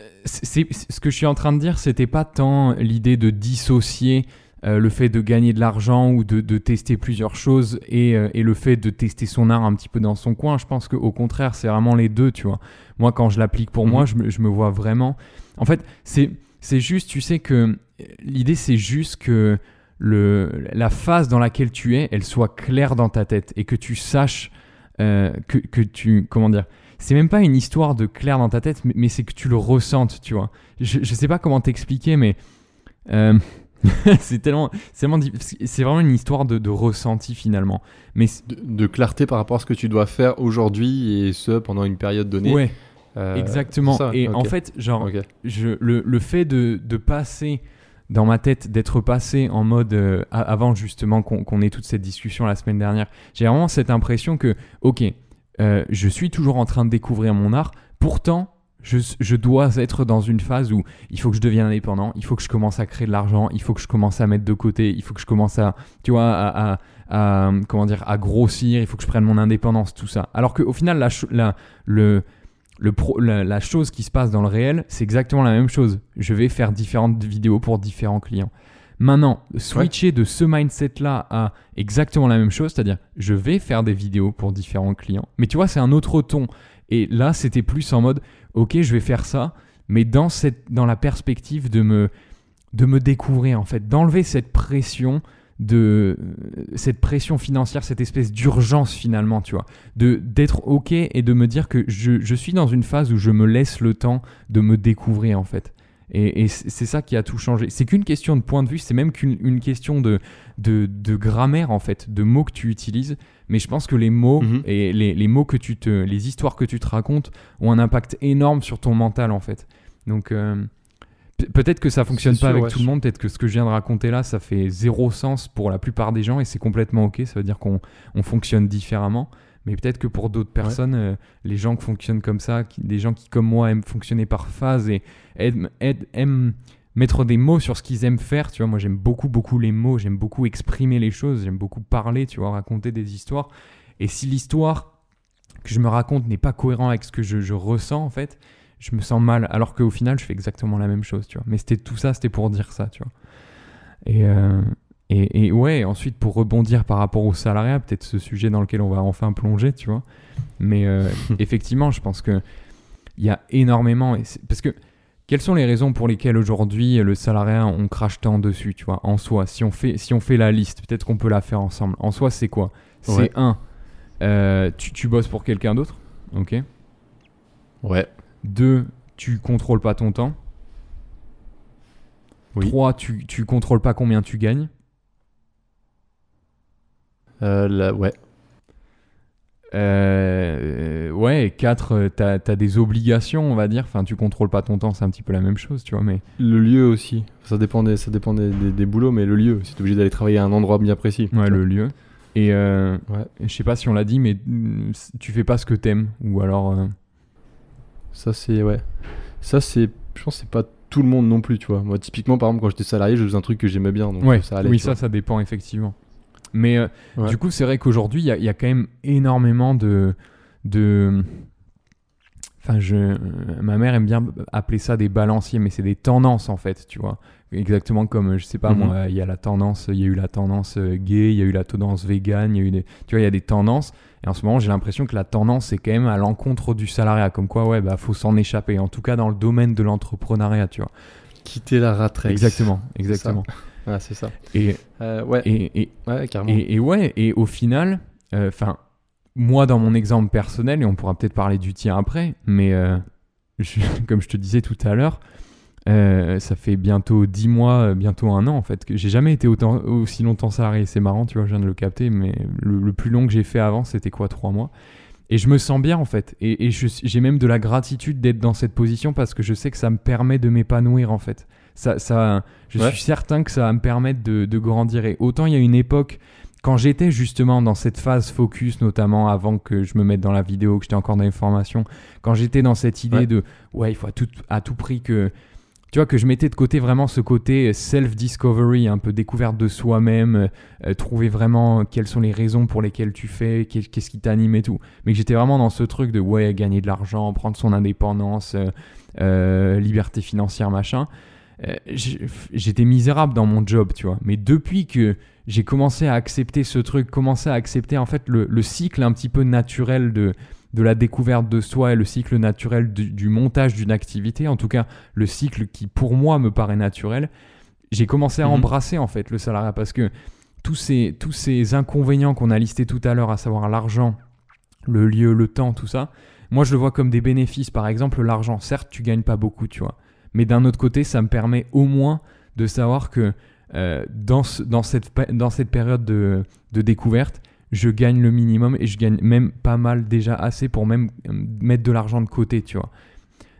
Speaker 1: euh, ce que je suis en train de dire, c'était pas tant l'idée de dissocier euh, le fait de gagner de l'argent ou de, de tester plusieurs choses et, euh, et le fait de tester son art un petit peu dans son coin. Je pense qu'au contraire, c'est vraiment les deux, tu vois. Moi, quand je l'applique pour
Speaker 2: Mhm.
Speaker 1: moi, je me, je me vois vraiment. En fait, c'est, c'est juste, tu sais que l'idée, c'est juste que le, la phase dans laquelle tu es, elle soit claire dans ta tête et que tu saches euh, que, que tu. Comment dire c'est même pas une histoire de clair dans ta tête, mais, mais c'est que tu le ressentes, tu vois. Je, je sais pas comment t'expliquer, mais euh, c'est tellement, c'est c'est vraiment une histoire de, de ressenti finalement. Mais
Speaker 2: De, de clarté par rapport à ce que tu dois faire aujourd'hui et ce pendant une période donnée.
Speaker 1: ouais,
Speaker 2: Euh,
Speaker 1: exactement.
Speaker 2: ça,
Speaker 1: Et en fait, genre, je, le, le fait de, de passer dans ma tête, d'être passé en mode euh, avant justement qu'on ait toute cette discussion la semaine dernière, j'ai vraiment cette impression que, ok, euh, je suis toujours en train de découvrir mon art, pourtant. Je, dois être dans une phase où il faut que je devienne indépendant, il faut que je commence à créer de l'argent, il faut que je commence à mettre de côté, il faut que je commence à, tu vois, à, comment dire, à grossir, il faut que je prenne mon indépendance, tout ça. Alors qu'au final, la- le, la chose qui se passe dans le réel, c'est exactement la même chose. Je vais faire différentes vidéos pour différents clients. Maintenant, switcher de ce mindset-là à exactement la même chose, c'est-à-dire je vais faire des vidéos pour différents clients. Mais tu vois, c'est un autre ton. Et là, c'était plus en mode, ok, je vais faire ça, mais dans, cette, dans la perspective de me, de me découvrir, en fait, d'enlever cette pression de cette pression financière, cette espèce d'urgence finalement, tu vois, de d'être ok et de me dire que je, je suis dans une phase où je me laisse le temps de me découvrir en fait. Et, et c'est ça qui a tout changé. C'est qu'une question de point de vue, c'est même qu'une une question de, de, de grammaire en fait, de mots que tu utilises. Mais je pense que les mots
Speaker 2: Mhm.
Speaker 1: et les, les mots que tu te, les histoires que tu te racontes ont un impact énorme sur ton mental en fait. Donc euh, peut-être que ça fonctionne pas
Speaker 2: sûr,
Speaker 1: avec
Speaker 2: ouais.
Speaker 1: tout le monde. Peut-être que ce que je viens de raconter là, ça fait zéro sens pour la plupart des gens et c'est complètement ok. Ça veut dire qu'on on fonctionne différemment. Mais peut-être que pour d'autres personnes, euh, les gens qui fonctionnent comme ça, qui- des gens qui comme moi aiment fonctionner par phase et aiment, aiment- aiment mettre des mots sur ce qu'ils aiment faire, tu vois, moi j'aime beaucoup beaucoup les mots, j'aime beaucoup exprimer les choses, j'aime beaucoup parler, tu vois, raconter des histoires. Et si l'histoire que je me raconte n'est pas cohérent avec ce que je, je ressens en fait, je me sens mal. Alors qu'au final, je fais exactement la même chose, tu vois. Mais c'était tout ça, c'était pour dire ça, tu vois. Et, euh, et, et ouais, ensuite pour rebondir par rapport au salariat, peut-être ce sujet dans lequel on va enfin plonger, tu vois. Mais euh, effectivement, je pense que il y a énormément. et Parce que quelles sont les raisons pour lesquelles aujourd'hui le salariat on crache tant dessus, tu vois, en soi? Si on fait, si on fait la liste, peut-être qu'on peut la faire ensemble. En soi, c'est quoi? C'est
Speaker 2: Ouais.
Speaker 1: un, euh, tu, tu bosses pour quelqu'un d'autre, ok.
Speaker 2: Ouais.
Speaker 1: Deux, tu contrôles pas ton temps.
Speaker 2: Oui.
Speaker 1: Trois, tu, tu contrôles pas combien tu gagnes.
Speaker 2: Euh, là, ouais.
Speaker 1: Euh, ouais, et 4, t'as as des obligations, on va dire. Enfin, tu contrôles pas ton temps, c'est un petit peu la même chose, tu vois. Mais
Speaker 2: Le lieu aussi. Ça dépend des, ça dépend des, des- des boulots, mais le lieu, si t'es obligé d'aller travailler à un endroit bien précis.
Speaker 1: ouais, le lieu. Et euh,
Speaker 2: Ouais.
Speaker 1: je sais pas si on l'a dit, mais mm, tu fais pas ce que t'aimes. Ou alors. euh,
Speaker 2: Ça, c'est. Ouais. Ça, c'est. Je pense que c'est pas tout le monde non plus, tu vois. Moi, typiquement, par exemple, quand j'étais salarié, je faisais un truc que j'aimais bien. Donc
Speaker 1: ouais,
Speaker 2: ça allait.
Speaker 1: oui, ça, ça dépend effectivement. Mais euh,
Speaker 2: Ouais.
Speaker 1: du coup, c'est vrai qu'aujourd'hui, il y, a- il y a quand même énormément de. de... Enfin, je, euh, ma mère aime bien appeler ça des balanciers, mais c'est des tendances en fait, tu vois. Exactement comme, je sais pas
Speaker 2: Mhm.
Speaker 1: moi, il y a la tendance, il y a eu la tendance euh, gay, il y a eu la tendance vegan, il y a eu des, tu vois, il y a des tendances. Et en ce moment, j'ai l'impression que la tendance c'est quand même à l'encontre du salariat, comme quoi, ouais, bah, faut s'en échapper. En tout cas, dans le domaine de l'entrepreneuriat, tu vois.
Speaker 2: Quitter la rat race.
Speaker 1: Exactement, exactement.
Speaker 2: Ah, c'est ça.
Speaker 1: Et,
Speaker 2: Euh, ouais,
Speaker 1: et, et,
Speaker 2: ouais, carrément.
Speaker 1: et, et ouais, et au final, enfin, moi dans mon exemple personnel, et on pourra peut-être parler du tien après, mais euh, je- comme je te disais tout à l'heure, euh, ça fait bientôt 10 mois, euh, bientôt un an en fait, que j'ai jamais été autant, aussi longtemps salarié. C'est marrant, tu vois, je viens de le capter, mais le, le plus long que j'ai fait avant, c'était quoi, 3 mois? Et je me sens bien en fait. Et, j'ai même de la gratitude d'être dans cette position parce que je sais que ça me permet de m'épanouir en fait. Ça, ça, je
Speaker 2: Ouais.
Speaker 1: suis certain que ça va me permettre de, de grandir. Et autant il y a une époque, quand j'étais justement dans cette phase focus, notamment avant que je me mette dans la vidéo, que j'étais encore dans les formations, quand j'étais dans cette idée
Speaker 2: Ouais.
Speaker 1: de ouais, il faut à tout, à tout prix que. Tu vois, que je mettais de côté vraiment ce côté self-discovery, un peu découverte de soi-même, euh, euh, trouver vraiment quelles sont les raisons pour lesquelles tu fais, qu'est- qu'est-ce qui t'anime et tout. Mais que j'étais vraiment dans ce truc de ouais, gagner de l'argent, prendre son indépendance, euh, euh, liberté financière, machin. Euh, j'étais misérable dans mon job, tu vois. Mais depuis que j'ai commencé à accepter ce truc, commencé à accepter en fait le cycle un petit peu naturel de, de la découverte de soi et le cycle naturel du, du montage d'une activité, en tout cas le cycle qui pour moi me paraît naturel, j'ai commencé à
Speaker 2: Mhm.
Speaker 1: embrasser en fait le salariat parce que tous ces, tous ces inconvénients qu'on a listés tout à l'heure, à savoir l'argent, le lieu, le temps, tout ça, moi je le vois comme des bénéfices. Par exemple, l'argent, certes, tu gagnes pas beaucoup, tu vois. Mais d'un autre côté, ça me permet au moins de savoir que euh, dans, ce- dans, cette, dans cette période de, de découverte, je gagne le minimum et je gagne même pas mal déjà assez pour même euh, mettre de l'argent de côté, tu vois.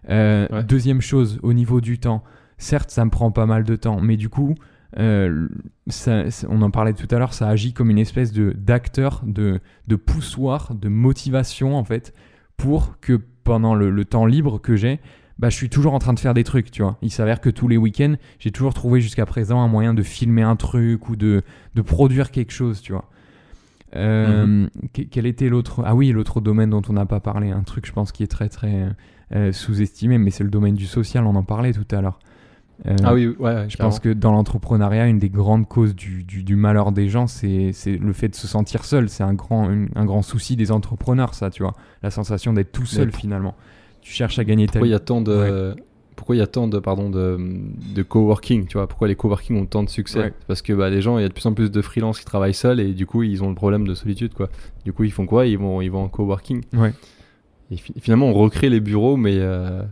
Speaker 1: Euh,
Speaker 2: Ouais.
Speaker 1: Deuxième chose, au niveau du temps, certes, ça me prend pas mal de temps, mais du coup, euh, ça- on en parlait tout à l'heure, ça agit comme une espèce de d'acteur, de, de poussoir, de motivation en fait, pour que pendant le, le temps libre que j'ai, bah, je suis toujours en train de faire des trucs, tu vois. Il s'avère que tous les week-ends, j'ai toujours trouvé jusqu'à présent un moyen de filmer un truc ou de, de produire quelque chose, tu vois. Euh, que- Quel était l'autre Ah oui, l'autre domaine dont on n'a pas parlé, un truc je pense qui est très très euh, sous-estimé, mais c'est le domaine du social, on en parlait tout à l'heure. Euh,
Speaker 2: Ah oui, ouais, ouais,
Speaker 1: je pense que dans l'entrepreneuriat, une des grandes causes du, du- du malheur des gens, c'est le fait de se sentir seul. C'est un grand, une- un grand souci des entrepreneurs, ça, tu vois. La sensation d'être tout seul, finalement. Tu cherches à gagner ta
Speaker 2: Pourquoi il y
Speaker 1: vie.
Speaker 2: a tant de pourquoi il y a tant de pardon de, de coworking, tu vois Pourquoi les coworking ont tant de succès
Speaker 1: Ouais.
Speaker 2: Parce que bah, les gens, il y a de plus en plus de freelance qui travaillent seuls et du coup ils ont le problème de solitude quoi. Du coup ils font quoi? Ils vont ils vont en coworking.
Speaker 1: Ouais.
Speaker 2: Et fi- finalement on recrée les bureaux mais euh,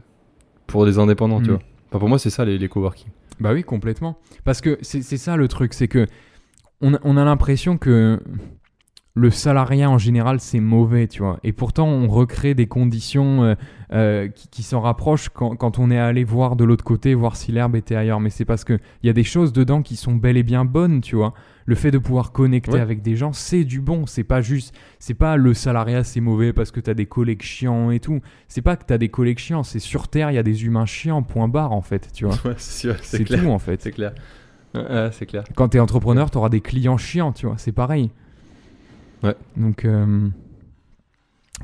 Speaker 2: pour des indépendants, tu
Speaker 1: Mm.
Speaker 2: vois. Enfin, pour moi c'est ça les, les coworking.
Speaker 1: Bah oui, complètement. Parce que c'est c'est ça le truc, c'est que on a, on a l'impression que le salariat en général c'est mauvais, tu vois. Et pourtant on recrée des conditions euh, euh, qui, qui s'en rapprochent quand, quand on est allé voir de l'autre côté, voir si l'herbe était ailleurs. Mais c'est parce que il y a des choses dedans qui sont bel et bien bonnes, tu vois. Le fait de pouvoir connecter
Speaker 2: Ouais.
Speaker 1: avec des gens, c'est du bon. C'est pas juste, c'est pas le salariat c'est mauvais parce que t'as des collègues chiants et tout. C'est pas que t'as des collègues chiants, c'est sur terre il y a des humains chiants. Point barre en fait, tu vois.
Speaker 2: Ouais, c'est
Speaker 1: tout en fait.
Speaker 2: C'est clair. Ouais, c'est clair.
Speaker 1: Quand t'es entrepreneur, t'auras des clients chiants, tu vois, c'est pareil.
Speaker 2: Ouais.
Speaker 1: Donc, euh,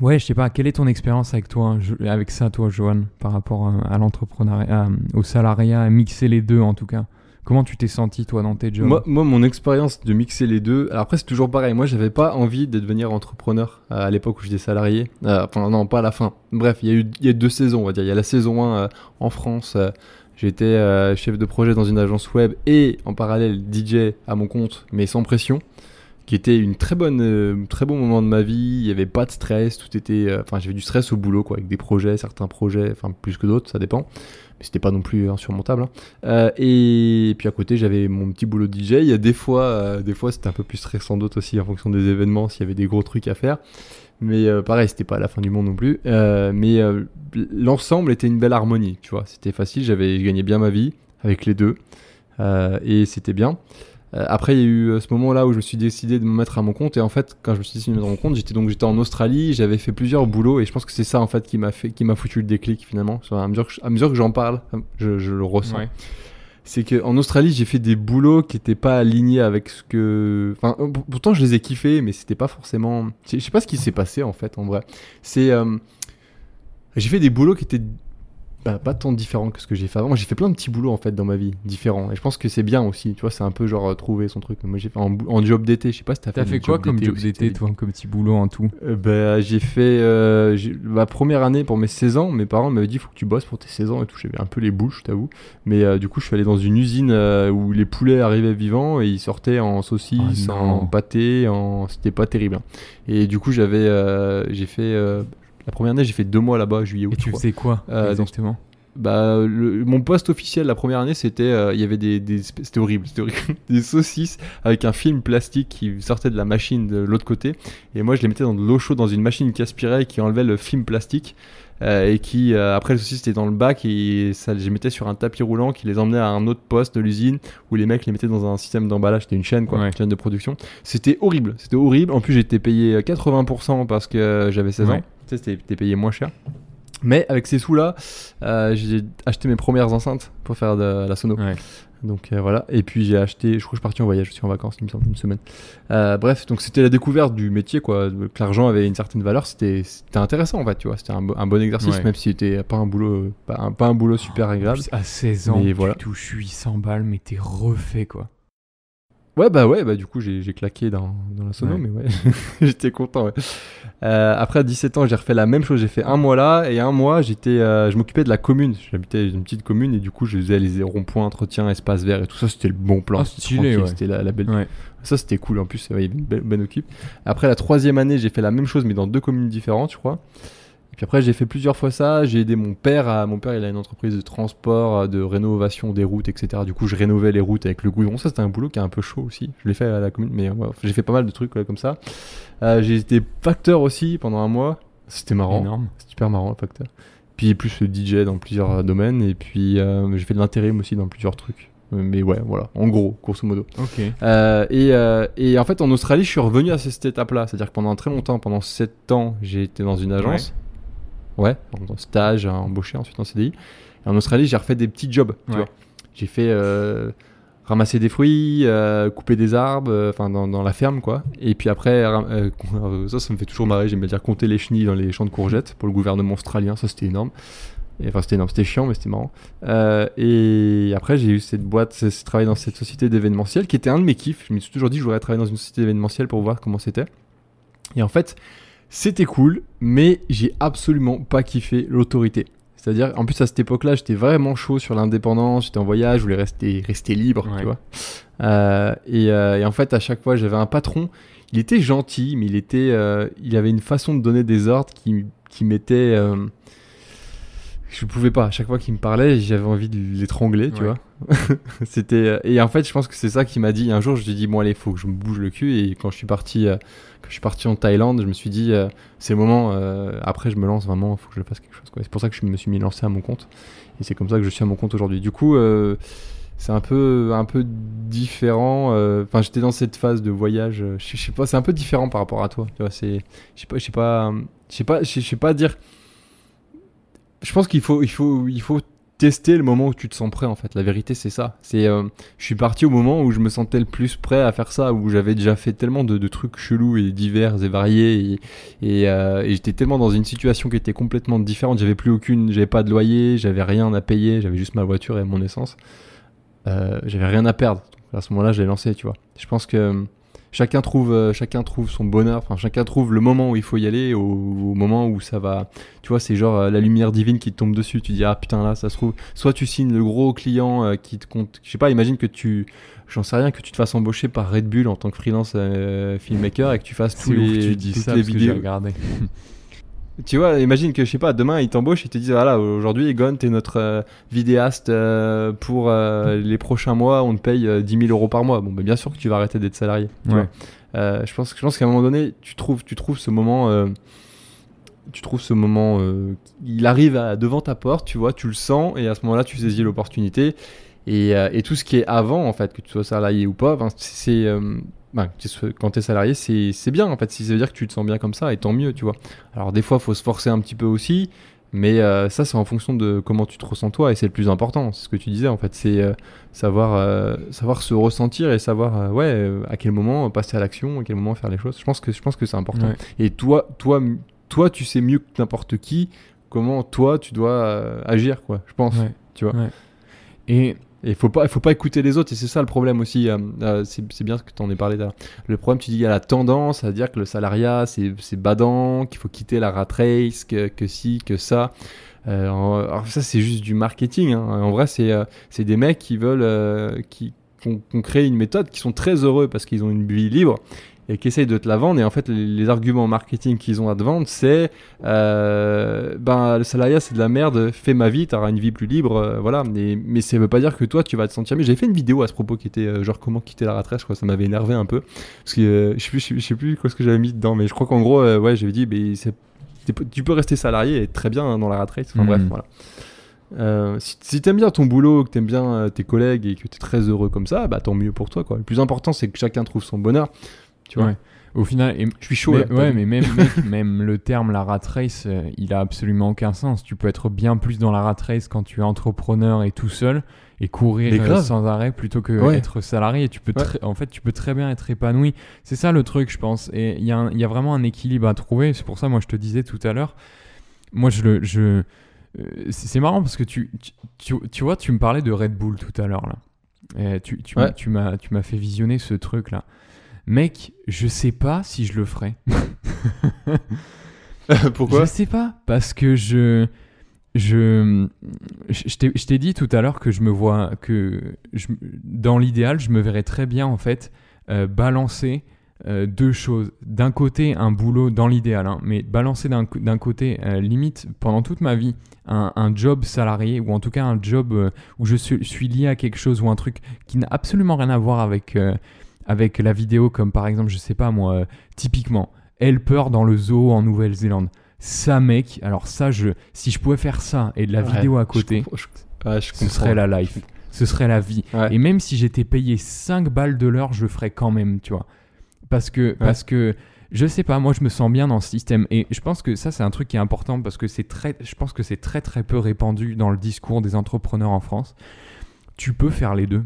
Speaker 1: ouais, je sais pas, quelle est ton expérience avec toi, avec ça, toi, Johan, par rapport à l'entrepreneuriat, au salariat, à mixer les deux en tout cas? Comment tu t'es senti, toi, dans tes jobs?
Speaker 2: Moi, moi, mon expérience de mixer les deux, alors après c'est toujours pareil. Moi, j'avais pas envie de devenir entrepreneur euh, à l'époque où j'étais salarié. Euh, enfin, non, pas à la fin. Bref, il y a eu il y a deux saisons, on va dire. Il y a la saison 1 euh, en France. euh, J'étais chef de projet dans une agence web et en parallèle DJ à mon compte, mais sans pression, qui était une très bonne, euh, très bon moment de ma vie. Il y avait pas de stress, tout était, euh, enfin j'avais du stress au boulot quoi, avec des projets, certains projets, enfin plus que d'autres, ça dépend. Mais c'était pas non plus insurmontable. hein. Euh, et puis à côté, j'avais mon petit boulot de DJ. Il y a des fois, des fois c'était un peu plus stressant d'autres aussi en fonction des événements, s'il y avait des gros trucs à faire. Mais pareil, c'était pas la fin du monde non plus. Mais l'ensemble était une belle harmonie, tu vois. C'était facile, j'avais gagnais bien ma vie avec les deux. Et c'était bien. Euh, après, il y a eu euh, ce moment-là où je me suis décidé de me mettre à mon compte. Et en fait, quand je me suis décidé de me mettre à mon compte, j'étais donc j'étais en Australie, j'avais fait plusieurs boulots. Et je pense que c'est ça en fait qui m'a fait, qui m'a foutu le déclic finalement. À mesure que, je- à mesure que j'en parle, je, je le ressens
Speaker 1: Ouais.
Speaker 2: c'est que en Australie j'ai fait des boulots qui étaient pas alignés avec ce que enfin euh, pour- pourtant je les ai kiffés mais c'était pas forcément je je sais pas ce qui s'est passé en fait en vrai c'est euh, j'ai fait des boulots qui étaient bah, pas tant différent que ce que j'ai fait avant. Moi, j'ai fait plein de petits boulots en fait dans ma vie, différents. Et je pense que c'est bien aussi. Tu vois, c'est un peu genre euh, trouver son truc. Moi, j'ai fait en, job d'été. Je sais pas si t'as fait.
Speaker 1: T'as fait quoi comme job d'été, toi, comme petit boulot en tout?
Speaker 2: Euh, bah, j'ai fait euh, ma première année pour mes 16 ans. Mes parents m'avaient dit faut que tu bosses pour tes 16 ans et tout. J'avais un peu les bouches, je t'avoue. Mais du coup, je suis allé dans une usine où les poulets arrivaient vivants et ils sortaient en saucisses,
Speaker 1: Oh
Speaker 2: en pâté. En... C'était pas terrible. hein. Et du coup, j'avais j'ai fait la première année, j'ai fait deux mois là-bas, juillet août.
Speaker 1: Et tu faisais quoi
Speaker 2: Euh,
Speaker 1: exactement?
Speaker 2: Bah, le- mon poste officiel la première année, c'était, euh, il y avait des, des- c'était horrible, c'était horrible, des saucisses avec un film plastique qui sortait de la machine de l'autre côté, et moi je les mettais dans de l'eau chaude dans une machine qui aspirait et qui enlevait le film plastique, euh, et qui euh, après le saucisse était dans le bac et ça, je les mettais sur un tapis roulant qui les emmenait à un autre poste de l'usine où les mecs les mettaient dans un système d'emballage, c'était une chaîne quoi,
Speaker 1: Ouais.
Speaker 2: une chaîne de production. C'était horrible, c'était horrible. En plus j'étais payé 80% parce que j'avais 16
Speaker 1: Ouais.
Speaker 2: ans, tu sais, c'était t'es payé moins cher. Mais avec ces sous-là, euh, j'ai acheté mes premières enceintes pour faire de la sono.
Speaker 1: Ouais.
Speaker 2: Donc euh, voilà. Et puis j'ai acheté, je crois que je suis parti en voyage, je suis en vacances, il me semble, une semaine. Euh, bref, donc c'était la découverte du métier, quoi. Que l'argent avait une certaine valeur, c'était intéressant en fait, tu vois. C'était un, bo- un bon exercice,
Speaker 1: Ouais.
Speaker 2: même si c'était pas un boulot, pas un, pas un boulot super agréable.
Speaker 1: à 16 ans,
Speaker 2: Mais
Speaker 1: tu
Speaker 2: voilà.
Speaker 1: touches 800 balles, mais t'es refait quoi.
Speaker 2: Ouais, bah ouais, bah du coup j'ai claqué dans, dans la sono,
Speaker 1: Ouais.
Speaker 2: mais ouais, j'étais content. Ouais. Euh, après à 17 ans, j'ai refait la même chose. J'ai fait un mois là et un mois, j'étais, euh, je m'occupais de la commune. J'habitais une petite commune et du coup je faisais les ronds-points, entretien, espace vert et tout ça. C'était le bon plan.
Speaker 1: Ah,
Speaker 2: c'était
Speaker 1: ouais.
Speaker 2: C'était la, la belle.
Speaker 1: Ouais.
Speaker 2: Ça c'était cool. En plus, il y avait une belle, bonne équipe. Après la troisième année, j'ai fait la même chose mais dans deux communes différentes, je crois. Et puis après, j'ai fait plusieurs fois ça. J'ai aidé mon père. À... Mon père, il a une entreprise de transport, euh, de rénovation des routes, etc. Du coup, je rénovais les routes avec le goudron. Ça, c'était un boulot qui est un peu chaud aussi. Je l'ai fait à la commune, mais ouais, j'ai fait pas mal de trucs ouais, comme ça. Euh, j'ai été facteur aussi pendant un mois. C'était marrant.
Speaker 1: Énorme.
Speaker 2: Super marrant, facteur. Puis plus le DJ dans plusieurs euh, domaines. Et puis, euh, j'ai fait de l'intérim aussi dans plusieurs trucs. Mais ouais, voilà, en gros, grosso modo.
Speaker 1: Ok.
Speaker 2: Euh, et, euh, et en fait, en Australie, je suis revenu à cette étape-là. C'est-à-dire que pendant très longtemps, pendant 7 ans, j'ai été dans une agence. Ouais, en stage, embauché, ensuite en CDI. Et en Australie, j'ai refait des petits jobs. tu
Speaker 1: Ouais.
Speaker 2: vois. J'ai fait euh, ramasser des fruits, euh, couper des arbres, euh, enfin dans, dans la ferme, quoi. Et puis après, ça, ça me fait toujours marrer. J'aime bien dire compter les chenilles dans les champs de courgettes pour le gouvernement australien. Ça, c'était énorme. Et, enfin, c'était énorme, c'était chiant, mais c'était marrant. Euh, et après, j'ai eu cette boîte, c'est travailler dans cette société d'événementiel qui était un de mes kiffs. Je me suis toujours dit je voudrais travailler dans une société d'événementiel pour voir comment c'était. Et en fait, c'était cool, mais j'ai absolument pas kiffé l'autorité. C'est-à-dire, en plus à cette époque-là, j'étais vraiment chaud sur l'indépendance, j'étais en voyage, je voulais rester, rester libre,
Speaker 1: Ouais.
Speaker 2: tu vois. Euh, et, euh, et en fait, à chaque fois, j'avais un patron. Il était gentil, mais il était, euh, il avait une façon de donner des ordres qui, qui m'était, je pouvais pas. À chaque fois qu'il me parlait, j'avais envie de l'étrangler, tu
Speaker 1: Ouais.
Speaker 2: vois. C'était euh, et en fait, je pense que c'est ça qui m'a dit. Un jour, je lui ai dit bon allez, faut que je me bouge le cul. Et quand je suis parti, euh, quand je suis parti en Thaïlande, je me suis dit euh, c'est le moment. euh, après, je me lance vraiment. Faut que je fasse quelque chose. C'est pour ça que je me suis mis lancé à mon compte. Et c'est comme ça que je suis à mon compte aujourd'hui. Du coup. euh, c'est un peu un peu différent enfin j'étais dans cette phase de voyage je sais pas c'est un peu différent par rapport à toi tu vois c'est je sais pas je sais pas je sais pas je sais pas dire je pense qu'il faut il faut il faut tester le moment où tu te sens prêt en fait la vérité c'est ça c'est euh, je suis parti au moment où je me sentais le plus prêt à faire ça où j'avais déjà fait tellement de, trucs chelous et divers et variés euh, et j'étais tellement dans une situation qui était complètement différente j'avais plus aucune j'avais pas de loyer j'avais rien à payer j'avais juste ma voiture et mon essence euh, j'avais rien à perdre. À ce moment-là, j'ai lancé, tu vois. Je pense que chacun trouve, euh, chacun trouve son bonheur. Enfin, chacun trouve le moment où il faut y aller, au, au moment où ça va. Tu vois, c'est genre euh, la lumière divine qui te tombe dessus. Tu dis ah putain là, ça se trouve. Soit tu signes le gros client euh, qui te compte. Je sais pas. Imagine que tu, j'en sais rien, que tu te fasses embaucher par Red Bull en tant que freelance euh, filmmaker et que tu fasses tous les,
Speaker 1: tu dis
Speaker 2: toutes
Speaker 1: ça
Speaker 2: les
Speaker 1: parce que j'ai
Speaker 2: vidéos. Tu vois, imagine que, je sais pas, demain ils t'embauchent et te disent voilà, aujourd'hui, Egon, t'es notre euh, vidéaste euh, pour euh, les prochains mois, on te paye euh, 10 000 euros par mois. Bon, bah, bien sûr que tu vas arrêter d'être salarié. tu
Speaker 1: Ouais.
Speaker 2: vois. Je pense, je pense qu'à un moment donné, tu trouves, tu trouves ce moment. tu trouves ce moment, il arrive à- devant ta porte, tu vois, tu le sens, et à ce moment-là, tu saisis l'opportunité. Et, et tout ce qui est avant, en fait, que tu sois salarié ou pas, ben, c'est, sois- quand tu es salarié, c'est bien, en fait. Si ça veut dire que tu te sens bien comme ça, et tant mieux, tu vois. Alors, des fois, il faut se forcer un petit peu aussi, mais euh, ça, c'est en fonction de comment tu te ressens toi, et c'est le plus important. C'est ce que tu disais, en fait. C'est euh, savoir, euh, savoir se ressentir et savoir, ouais, à quel moment passer à l'action, à quel moment faire les choses. Je pense que, je pense que c'est important.
Speaker 1: Ouais.
Speaker 2: Et toi, toi, toi, tu sais mieux que n'importe qui comment toi tu dois agir, quoi, je pense.
Speaker 1: Ouais.
Speaker 2: Tu vois.
Speaker 1: Ouais. Et
Speaker 2: Il faut pas, faut pas écouter les autres, et c'est ça le problème aussi. euh, euh, c'est bien que tu en aies parlé d'ailleurs. Le problème, tu dis, il y a la tendance à dire que le salariat, c'est badant, qu'il faut quitter la rat race, que, que si, que ça. Euh, alors ça, c'est juste du marketing. hein. En vrai, c'est des mecs qui veulent, qui qu'on crée une méthode, qui sont très heureux parce qu'ils ont une vie libre et qui essayent de te la vendre. Et en fait, les, les arguments marketing qu'ils ont à te vendre, c'est euh, ben le salariat, c'est de la merde. Fais ma vie, t'auras une vie plus libre, euh, voilà. Mais, mais ça veut pas dire que toi, tu vas te sentir mieux. J'avais fait une vidéo à ce propos qui était euh, genre comment quitter la retraite. Je crois ça m'avait énervé un peu parce que je sais plus, je sais- plus quoi ce que j'avais mis dedans, mais je crois qu'en gros, ouais, j'avais dit, mais tu peux rester salarié et être très bien dans la retraite. Enfin
Speaker 1: Mhm.
Speaker 2: bref, voilà. Euh, si si t'aimes bien ton boulot, que t'aimes bien euh, tes collègues et que t'es très heureux comme ça, bah tant mieux pour toi quoi. Le plus important c'est que chacun trouve son bonheur. Tu vois.
Speaker 1: ouais. au final, et-
Speaker 2: Je suis chaud
Speaker 1: mais,
Speaker 2: là.
Speaker 1: ouais, mais même, mec, même le terme la rat race, euh, il a absolument aucun sens. Tu peux être bien plus dans la rat race quand tu es entrepreneur et tout seul et courir euh, sans arrêt plutôt que
Speaker 2: Ouais.
Speaker 1: être salarié. Tu peux
Speaker 2: Ouais.
Speaker 1: en fait, tu peux très bien être épanoui. C'est ça le truc, je pense. Et il y, y a vraiment un équilibre à trouver. C'est pour ça, moi, je te disais tout à l'heure. Moi, je le, je, euh, c'est marrant parce que tu, tu, tu- vois, tu me parlais de Red Bull tout à l'heure là. Et tu, tu,
Speaker 2: Ouais.
Speaker 1: tu m'as, tu m'as fait visionner ce truc là. Mec, je sais pas si je le ferai.
Speaker 2: Pourquoi
Speaker 1: Je sais pas, parce que je. Je, je t'ai- dit tout à l'heure que je me vois. que je- Dans l'idéal, je me verrais très bien, en fait, euh, balancer euh, deux choses. D'un côté, un boulot dans l'idéal, hein, mais balancer d'un côté, euh, limite, pendant toute ma vie, un, un job salarié, ou en tout cas un job où je suis, suis lié à quelque chose ou un truc qui n'a absolument rien à voir avec, avec la vidéo, comme par exemple, je sais pas moi, euh, typiquement, Helper dans le zoo en Nouvelle-Zélande. Ça, mec, alors ça, je, si je pouvais faire ça et de la
Speaker 2: Ouais,
Speaker 1: vidéo à côté,
Speaker 2: comprends- je- ouais, je
Speaker 1: ce serait la life. Ce serait la vie.
Speaker 2: Ouais.
Speaker 1: Et même si j'étais payé 5 balles de l'heure, je le ferais quand même, tu vois. Parce que, parce que je sais pas, moi je me sens bien dans ce système. Et je pense que ça, c'est un truc qui est important parce que c'est très, je pense que c'est très très peu répandu dans le discours des entrepreneurs en France. Tu peux faire les deux.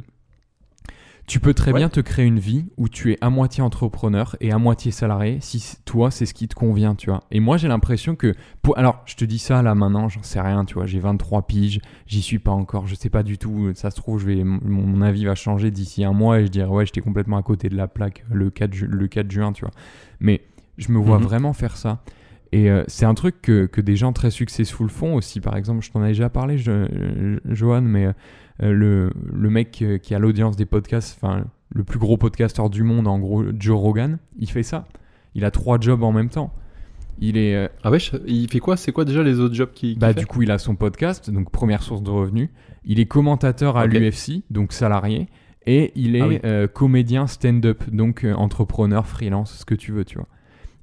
Speaker 1: Tu peux très
Speaker 2: Ouais.
Speaker 1: bien te créer une vie où tu es à moitié entrepreneur et à moitié salarié si toi c'est ce qui te convient, tu vois. Et moi j'ai l'impression que pour alors je te dis ça là maintenant, j'en sais rien, tu vois, j'ai 23 piges, j'y suis pas encore, je sais pas du tout, ça se trouve je vais mon, avis va changer d'ici un mois et je dirais ouais, j'étais complètement à côté de la plaque le 4 ju- le 4 juin, tu vois. Mais je me vois
Speaker 2: Mhm.
Speaker 1: vraiment faire ça. Et euh, c'est un truc que, que des gens très successful font aussi. Par exemple, je t'en avais déjà parlé, je, euh, Johan, mais euh, le, le mec euh, qui a l'audience des podcasts, enfin, le plus gros podcasteur du monde, en gros, Joe Rogan, il fait ça. Il a trois jobs en même temps. Il est, euh,
Speaker 2: Ah ouais, il fait quoi? C'est quoi déjà les autres jobs qui
Speaker 1: bah, du coup, il a son podcast, donc première source de revenus. Il est commentateur à l'UFC, donc salarié. Et il est
Speaker 2: Ah oui.
Speaker 1: euh, comédien stand-up, donc euh, entrepreneur, freelance, ce que tu veux, tu vois.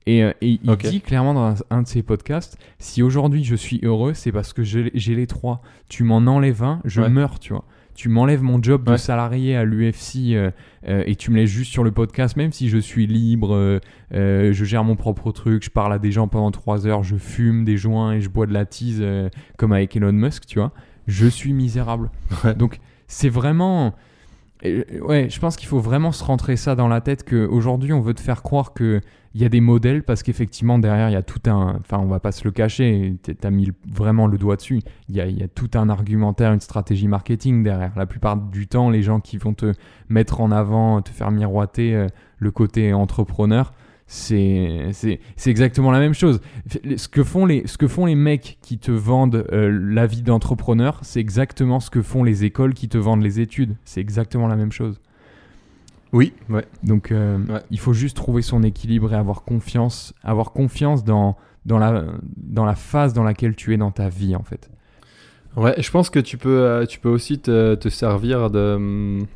Speaker 1: Et, euh, et il dit clairement dans un, un de ses podcasts si aujourd'hui je suis heureux, c'est parce que j'ai les trois. Tu m'en enlèves un, je
Speaker 2: Ouais.
Speaker 1: meurs, tu vois. Tu m'enlèves mon job de salarié à l'UFC euh, euh, et tu me laisses juste sur le podcast, même si je suis libre, euh, je gère mon propre truc, je parle à des gens pendant trois heures, je fume des joints et je bois de la tease comme avec Elon Musk, tu vois. Je suis misérable.
Speaker 2: Ouais.
Speaker 1: Donc c'est vraiment. Euh, Ouais, je pense qu'il faut vraiment se rentrer ça dans la tête qu'aujourd'hui on veut te faire croire que il y a des modèles parce qu'effectivement derrière il y a tout un. Enfin, on va pas se le cacher, t- t'as mis vraiment le doigt dessus. Il y a, il y a tout un argumentaire, une stratégie marketing derrière. La plupart du temps, les gens qui vont te mettre en avant, te faire miroiter euh, le côté entrepreneur, c'est exactement la même chose. Ce que font les, ce que font les mecs qui te vendent euh, la vie d'entrepreneur, c'est exactement ce que font les écoles qui te vendent les études. C'est exactement la même chose.
Speaker 2: Oui, ouais.
Speaker 1: Donc euh,
Speaker 2: Ouais.
Speaker 1: il faut juste trouver son équilibre et avoir confiance, avoir confiance dans, dans, la, dans la phase dans laquelle tu es dans ta vie en fait.
Speaker 2: Ouais, je pense que tu peux, euh, tu peux aussi te, te servir de, hum,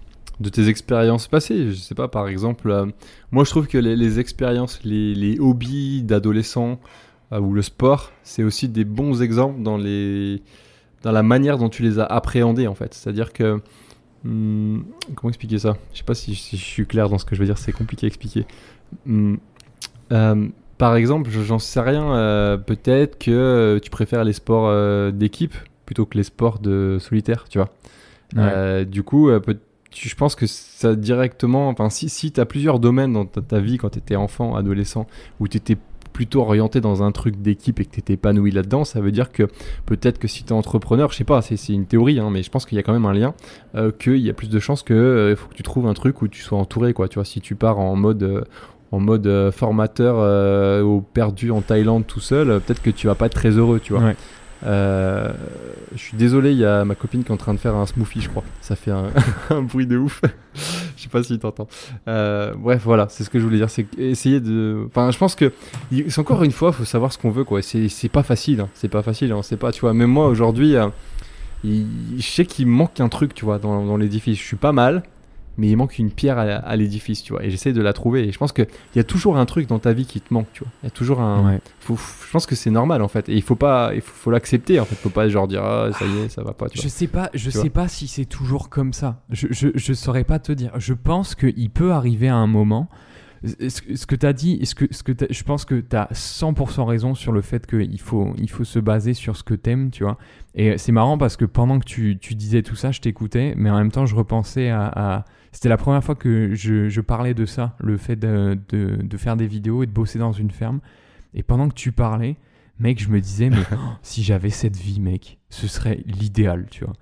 Speaker 2: de tes expériences passées. Je sais pas, par exemple, euh, moi je trouve que les, les expériences, les, les hobbies d'adolescents euh, ou le sport, c'est aussi des bons exemples dans, les, dans la manière dont tu les as appréhendés en fait. C'est-à-dire que. hum, comment expliquer ça? Je sais pas si, si je suis clair dans ce que je veux dire, c'est compliqué à expliquer. Hum, euh, par exemple, je- j'en sais rien, peut-être que tu préfères les sports d'équipe plutôt que les sports de solitaire, tu vois?
Speaker 1: Ouais.
Speaker 2: Euh, du coup, euh, peut- je pense que ça directement, enfin, si, si tu as plusieurs domaines dans ta, vie quand tu étais enfant, adolescent, où tu étais plutôt orienté dans un truc d'équipe et que tu étais épanoui là-dedans, ça veut dire que peut-être que si tu es entrepreneur, je sais pas, c'est une théorie, hein, mais je pense qu'il y a quand même un lien, euh, qu'il y a plus de chances que euh, faut que tu trouves un truc où tu sois entouré, quoi. Tu vois, si tu pars en mode euh, en mode formateur au perdu en Thaïlande tout seul, peut-être que tu vas pas être très heureux, tu vois. Euh, je suis désolé, il y a ma copine qui est en train de faire un smoothie, je crois. Ça fait un, bruit de ouf. je sais pas si t'entends. Euh, bref, voilà, c'est ce que je voulais dire. C'est essayer de. Enfin, je pense que c'est encore une fois, faut savoir ce qu'on veut, quoi. C'est pas facile. hein. C'est pas facile. On sait pas, tu vois. Même moi aujourd'hui, euh, je sais qu'il manque un truc, tu vois, dans, dans l'édifice. Je suis pas mal. Mais il manque une pierre à, à l'édifice, tu vois. Et j'essaie de la trouver. Et je pense qu'il y a toujours un truc dans ta vie qui te manque, tu vois. Il y a toujours un,
Speaker 1: Ouais.
Speaker 2: faut- je pense que c'est normal en fait et il faut pas il faut, faut l'accepter en fait faut pas genre dire ah ça y est ça va pas tu
Speaker 1: Je
Speaker 2: vois.
Speaker 1: sais pas, je
Speaker 2: Tu
Speaker 1: sais pas si c'est toujours comme ça. Je, je, je saurais pas te dire. Je pense qu'il peut arriver à un moment. Ce, que tu as dit, ce que, ce que je pense que tu as 100% raison sur le fait qu'il faut, il faut se baser sur ce que t'aimes, tu vois. Et c'est marrant parce que pendant que tu, tu disais tout ça, je t'écoutais, mais en même temps, je repensais à. à- C'était la première fois que je, je parlais de ça, le fait de, de, de faire des vidéos et de bosser dans une ferme. Et pendant que tu parlais, mec, je me disais, mais oh, si j'avais cette vie, mec, ce serait l'idéal, tu vois.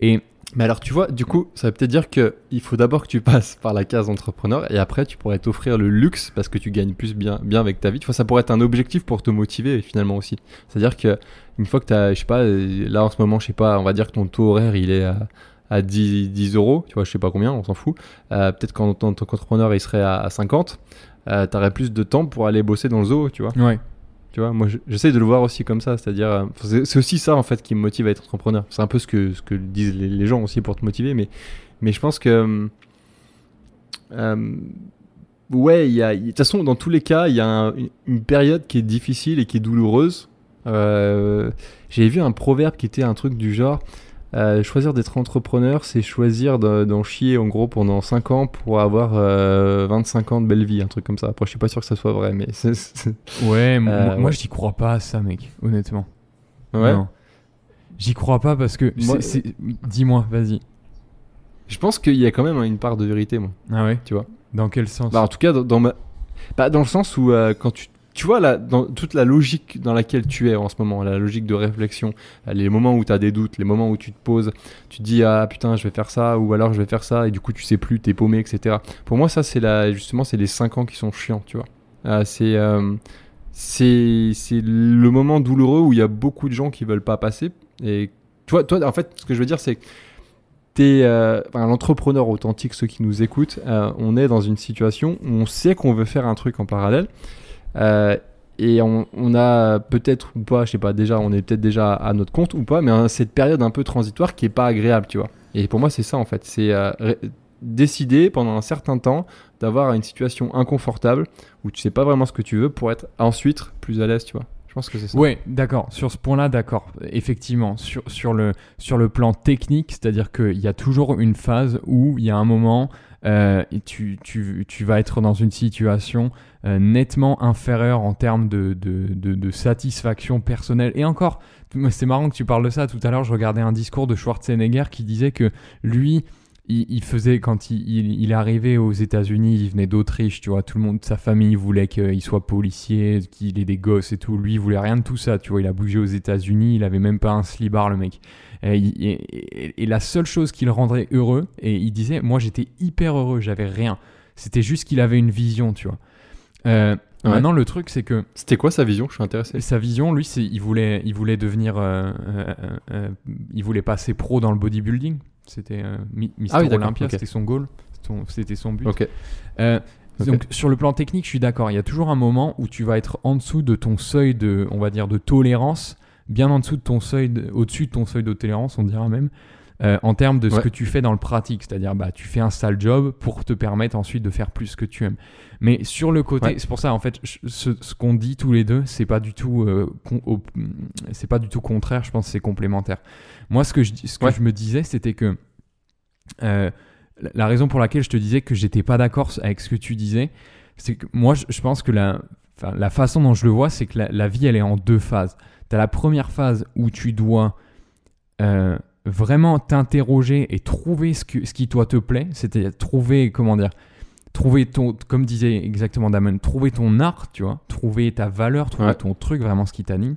Speaker 1: Et
Speaker 2: mais alors tu vois du coup ça veut peut-être dire que il faut d'abord que tu passes par la case entrepreneur et après tu pourrais t'offrir le luxe parce que tu gagnes plus bien bien avec ta vie tu vois ça pourrait être un objectif pour te motiver finalement aussi c'est à dire que une fois que tu as je sais pas euh, là en ce moment je sais pas on va dire que ton taux horaire il est à à 10, 10 euros, tu vois, je sais pas combien, on s'en fout. Euh, Peut-être qu'en tant qu'entrepreneur, il serait à, à 50. Euh, tu aurais plus de temps pour aller bosser dans le zoo, tu vois.
Speaker 1: ouais,
Speaker 2: Tu vois, moi je- j'essaie de le voir aussi comme ça, c'est-à-dire, euh, c'est aussi ça en fait qui me motive à être entrepreneur. C'est un peu ce que, ce que disent les, les gens aussi pour te motiver, mais, mais je pense que. euh, ouais, il y a. De toute façon, dans tous les cas, il y a un- une- une période qui est difficile et qui est douloureuse. J'ai vu un proverbe qui était un truc du genre. Euh, choisir d'être entrepreneur, c'est choisir de- d'en chier en gros pendant 5 ans pour avoir euh, 25 ans de belle vie, un truc comme ça. Après, je suis pas sûr que ça soit vrai, mais c'est-
Speaker 1: ouais, moi,
Speaker 2: Euh,
Speaker 1: moi,
Speaker 2: ouais.
Speaker 1: j'y crois pas à ça, mec, honnêtement.
Speaker 2: ouais?
Speaker 1: J'y crois pas parce que. Dis-moi, vas-y.
Speaker 2: Je pense qu'il y a quand même une part de vérité, moi.
Speaker 1: Ah ouais?
Speaker 2: Tu vois?
Speaker 1: Dans quel sens?
Speaker 2: Bah, en tout cas, dans, dans ma... bah, dans le sens où euh, quand tu... Tu vois, là, dans toute la logique dans laquelle tu es en ce moment, la logique de réflexion, les moments où tu as des doutes, les moments où tu te poses, tu te dis, ah putain, je vais faire ça, ou alors je vais faire ça, et du coup, tu sais plus, t'es paumé, etc. Pour moi, ça, c'est justement, c'est les 5 ans qui sont chiants, tu vois. Euh, c'est... euh, c'est c'est le moment douloureux où il y a beaucoup de gens qui veulent pas passer. Et toi, toi en fait, ce que je veux dire, c'est euh, enfin, l'entrepreneur authentique, ceux qui nous écoutent, euh, on est dans une situation où on sait qu'on veut faire un truc en parallèle. Euh, et on, a peut-être ou pas, je sais pas, déjà, on est peut-être déjà à notre compte ou pas, mais cette période un peu transitoire qui est pas agréable, tu vois. Et pour moi, c'est ça en fait. C'est euh, décider pendant un certain temps d'avoir une situation inconfortable où tu sais pas vraiment ce que tu veux pour être ensuite plus à l'aise, tu vois. Je pense que c'est ça.
Speaker 1: Ouais, d'accord. Sur ce point-là, d'accord. Effectivement, sur, le, sur le plan technique, c'est-à-dire qu'il y a toujours une phase où il y a un moment, euh, tu, tu, tu vas être dans une situation euh, nettement inférieure en termes de, de, de, satisfaction personnelle. Et encore, c'est marrant que tu parles de ça. Tout à l'heure, je regardais un discours de Schwarzenegger qui disait que lui, il, faisait quand il, il, arrivé aux États-Unis, il venait d'Autriche, tu vois, tout le monde, sa famille voulait qu'il soit policier, qu'il ait des gosses et tout. Lui, il voulait rien de tout ça, tu vois. Il a bougé aux États-Unis, il avait même pas un slibard, le mec. Et, il- et- la seule chose qui le rendrait heureux, et il disait, moi j'étais hyper heureux, j'avais rien. C'était juste qu'il avait une vision, tu vois. Euh,
Speaker 2: Ouais.
Speaker 1: Maintenant, le truc, c'est que
Speaker 2: C'était quoi sa vision? Je suis intéressé.
Speaker 1: sa vision, lui, c'est il voulait, il voulait devenir, euh, euh, euh, il voulait passer pro dans le bodybuilding. C'était euh, Mi- Mister
Speaker 2: Ah oui,
Speaker 1: Olympia, c'était son goal, c'était son but. Euh. Donc sur le plan technique, je suis d'accord. Il y a toujours un moment où tu vas être en dessous de ton seuil de, on va dire, de tolérance, bien en dessous de ton seuil, de- au-dessus de ton seuil de tolérance, on dira même, euh, en termes de ce
Speaker 2: Ouais.
Speaker 1: que tu fais dans le pratique. C'est-à-dire, bah, tu fais un sale job pour te permettre ensuite de faire plus ce que tu aimes. Mais sur le côté,
Speaker 2: Ouais.
Speaker 1: c'est pour ça en fait, ce, ce qu'on dit tous les deux, c'est pas du tout, euh, c'est pas du tout contraire. Je pense que c'est complémentaire. Moi, ce que je, ce que
Speaker 2: Ouais.
Speaker 1: je me disais, c'était que euh, la- raison pour laquelle je te disais que j'étais pas d'accord avec ce que tu disais, c'est que moi, je, je pense que la, la façon dont je le vois, c'est que la, la vie, elle est en deux phases. Tu as la première phase où tu dois euh, vraiment t'interroger et trouver ce, que, ce qui toi te plaît, c'est-à-dire trouver, comment dire, trouver ton, comme disait exactement Damon, trouver ton art, tu vois, trouver ta valeur, trouver
Speaker 2: Ouais.
Speaker 1: ton truc, vraiment ce qui t'anime.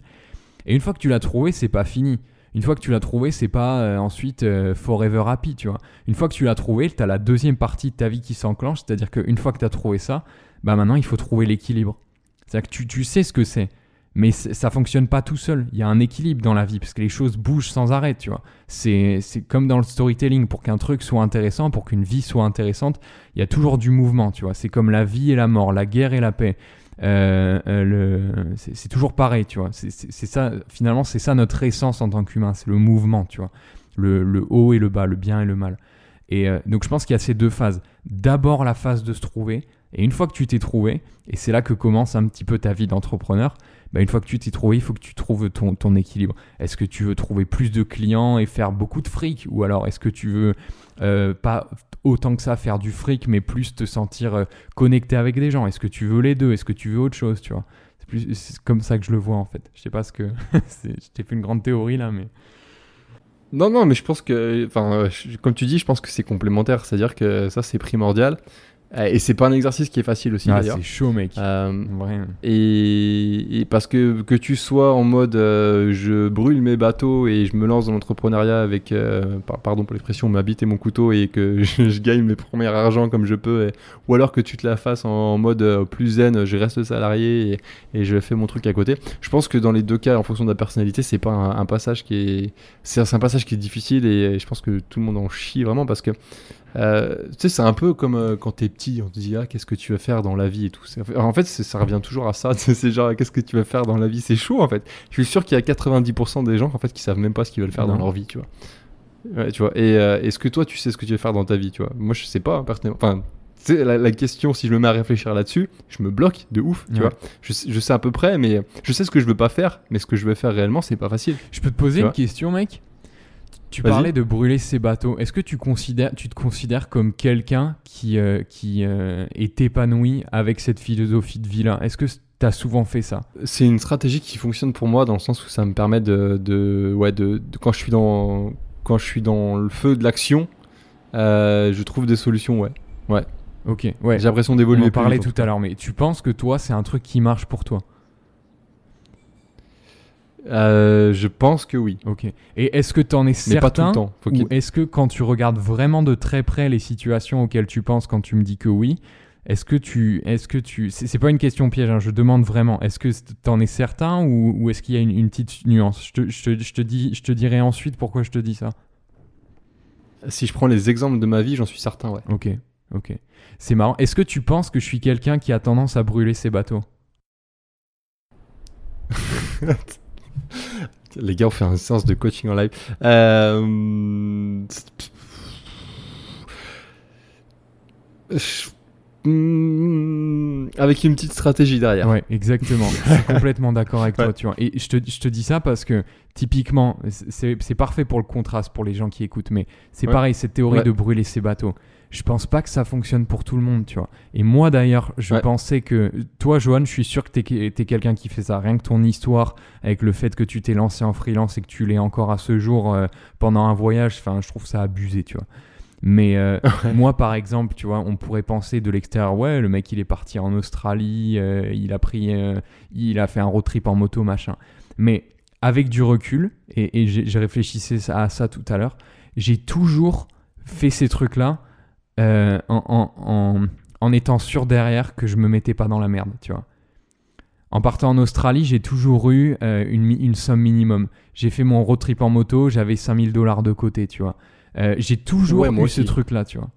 Speaker 1: Et une fois que tu l'as trouvé, c'est pas fini. Une fois que tu l'as trouvé, c'est pas euh, ensuite euh, forever happy, tu vois. Une fois que tu l'as trouvé, tu as la deuxième partie de ta vie qui s'enclenche, c'est-à-dire qu'une fois que tu as trouvé ça, bah maintenant il faut trouver l'équilibre. C'est-à-dire que tu, tu sais ce que c'est, mais ça fonctionne pas tout seul. Il y a un équilibre dans la vie parce que les choses bougent sans arrêt, tu vois. C'est comme dans le storytelling, pour qu'un truc soit intéressant, pour qu'une vie soit intéressante, il y a toujours du mouvement, tu vois. C'est comme la vie et la mort, la guerre et la paix. Euh, euh, c'est toujours pareil, tu vois. C'est ça, finalement, c'est ça notre essence en tant qu'humain, c'est le mouvement, tu vois. Le, le haut et le bas, le bien et le mal. Et euh, donc je pense qu'il y a ces deux phases. D'abord la phase de se trouver, et une fois que tu t'es trouvé, et c'est là que commence un petit peu ta vie d'entrepreneur, bah, une fois que tu t'es trouvé, il faut que tu trouves ton, ton équilibre. Est-ce que tu veux trouver plus de clients et faire beaucoup de fric? Ou alors est-ce que tu veux euh, pas autant que ça faire du fric, mais plus te sentir euh, connecté avec des gens? Est-ce que tu veux les deux? Est-ce que tu veux autre chose tu vois? C'est plus c'est comme ça que je le vois en fait. Je sais pas ce que. je t'ai fait une grande théorie là, mais.
Speaker 2: Non, non, mais je pense que, enfin, euh, comme tu dis, je pense que c'est complémentaire. C'est-à-dire que ça, c'est primordial. Euh, Et c'est pas un exercice qui est facile aussi,
Speaker 1: Ah,
Speaker 2: d'ailleurs.
Speaker 1: c'est chaud, mec.
Speaker 2: Euh, et, et parce que que tu sois en mode euh, je brûle mes bateaux et je me lance dans l'entrepreneuriat avec, euh, par- pardon pour l'expression, ma bite et mon couteau et que je, je gagne mes premiers argent comme je peux, et- ou alors que tu te la fasses en, en mode plus zen, je reste salarié et, et je fais mon truc à côté. Je pense que dans les deux cas, en fonction de la personnalité, c'est pas un, un passage qui est, c'est c'est un passage qui est difficile et je pense que tout le monde en chie vraiment parce que euh, tu sais, c'est un peu comme euh, quand t'es petit, on te dit ah qu'est-ce que tu vas faire dans la vie et tout. En fait, ça revient toujours à ça. C'est genre qu'est-ce que tu vas faire dans la vie? C'est chaud en fait. Je suis sûr qu'il y a 90% des gens en fait qui savent même pas ce qu'ils veulent faire dans leur vie, tu vois. Ouais, tu vois. Et euh, est-ce que toi tu sais ce que tu veux faire dans ta vie, tu vois? Moi, je sais pas hein, personnellement. Enfin. La, la question, si je me mets à réfléchir là-dessus, je me bloque de ouf, tu
Speaker 1: Ouais.
Speaker 2: vois. Je, sais- je sais à peu près, mais je sais ce que je veux pas faire, mais ce que je veux faire réellement, c'est pas facile.
Speaker 1: Je peux te poser une
Speaker 2: vois
Speaker 1: question, mec? Tu parlais de brûler ses bateaux. Est-ce que tu, considères, tu te considères comme quelqu'un qui, euh, qui euh, est épanoui avec cette philosophie de vie-là? Est-ce que tu as souvent fait ça?
Speaker 2: C'est une stratégie qui fonctionne pour moi dans le sens où ça me permet de, de- ouais, de, de- quand je suis dans, quand je suis dans le feu de l'action, euh, je trouve des solutions, ouais.
Speaker 1: Ok, ouais.
Speaker 2: J'ai l'impression
Speaker 1: On
Speaker 2: d'évoluer.
Speaker 1: en
Speaker 2: plus
Speaker 1: parlait
Speaker 2: en
Speaker 1: tout à l'heure, mais tu penses que toi, c'est un truc qui marche pour toi?
Speaker 2: Euh, je pense que oui,
Speaker 1: Ok. Et est-ce que tu en es
Speaker 2: mais
Speaker 1: certain
Speaker 2: pas tout le temps. Faut
Speaker 1: Ou est-ce que quand tu regardes vraiment de très près les situations auxquelles tu penses quand tu me dis que oui, est-ce que tu, est-ce que tu, c'est c'est pas une question piège, hein, je demande vraiment, est-ce que t'en es certain ou, ou est-ce qu'il y a une, une petite nuance? Je te, je, te, je te dis, je te dirai ensuite pourquoi je te dis ça.
Speaker 2: Si je prends les exemples de ma vie, j'en suis certain, ouais.
Speaker 1: Ok, ok. C'est marrant. Est-ce que tu penses que je suis quelqu'un qui a tendance à brûler ses bateaux?
Speaker 2: Les gars, on fait un séance de coaching en live. Euh... Avec une petite stratégie derrière.
Speaker 1: Ouais, exactement. je suis complètement d'accord avec toi, tu vois. Et je te, je te dis ça parce que, typiquement, c'est c'est parfait pour le contraste pour les gens qui écoutent, mais c'est
Speaker 2: Ouais.
Speaker 1: pareil, cette théorie
Speaker 2: Ouais.
Speaker 1: de brûler ses bateaux. Je pense pas que ça fonctionne pour tout le monde, tu vois. Et moi, d'ailleurs, je
Speaker 2: Ouais.
Speaker 1: pensais que. Toi, Johan, je suis sûr que t'es es, quelqu'un qui fait ça. Rien que ton histoire avec le fait que tu t'es lancé en freelance et que tu l'es encore à ce jour euh, pendant un voyage, enfin, je trouve ça abusé, tu vois. Mais euh, moi, par exemple, tu vois, on pourrait penser de l'extérieur, ouais, le mec, il est parti en Australie, euh, il a pris, il a fait un road trip en moto, machin. Mais avec du recul, et, et j'ai réfléchissé à ça tout à l'heure, j'ai toujours fait ces trucs-là euh, en, en- en- en étant sûr derrière que je me mettais pas dans la merde, tu vois. En partant en Australie, j'ai toujours eu euh, une, somme minimum. J'ai fait mon road trip en moto, j'avais 5000 dollars de côté, tu vois. Euh, j'ai toujours
Speaker 2: Ouais,
Speaker 1: eu ce truc-là, tu vois.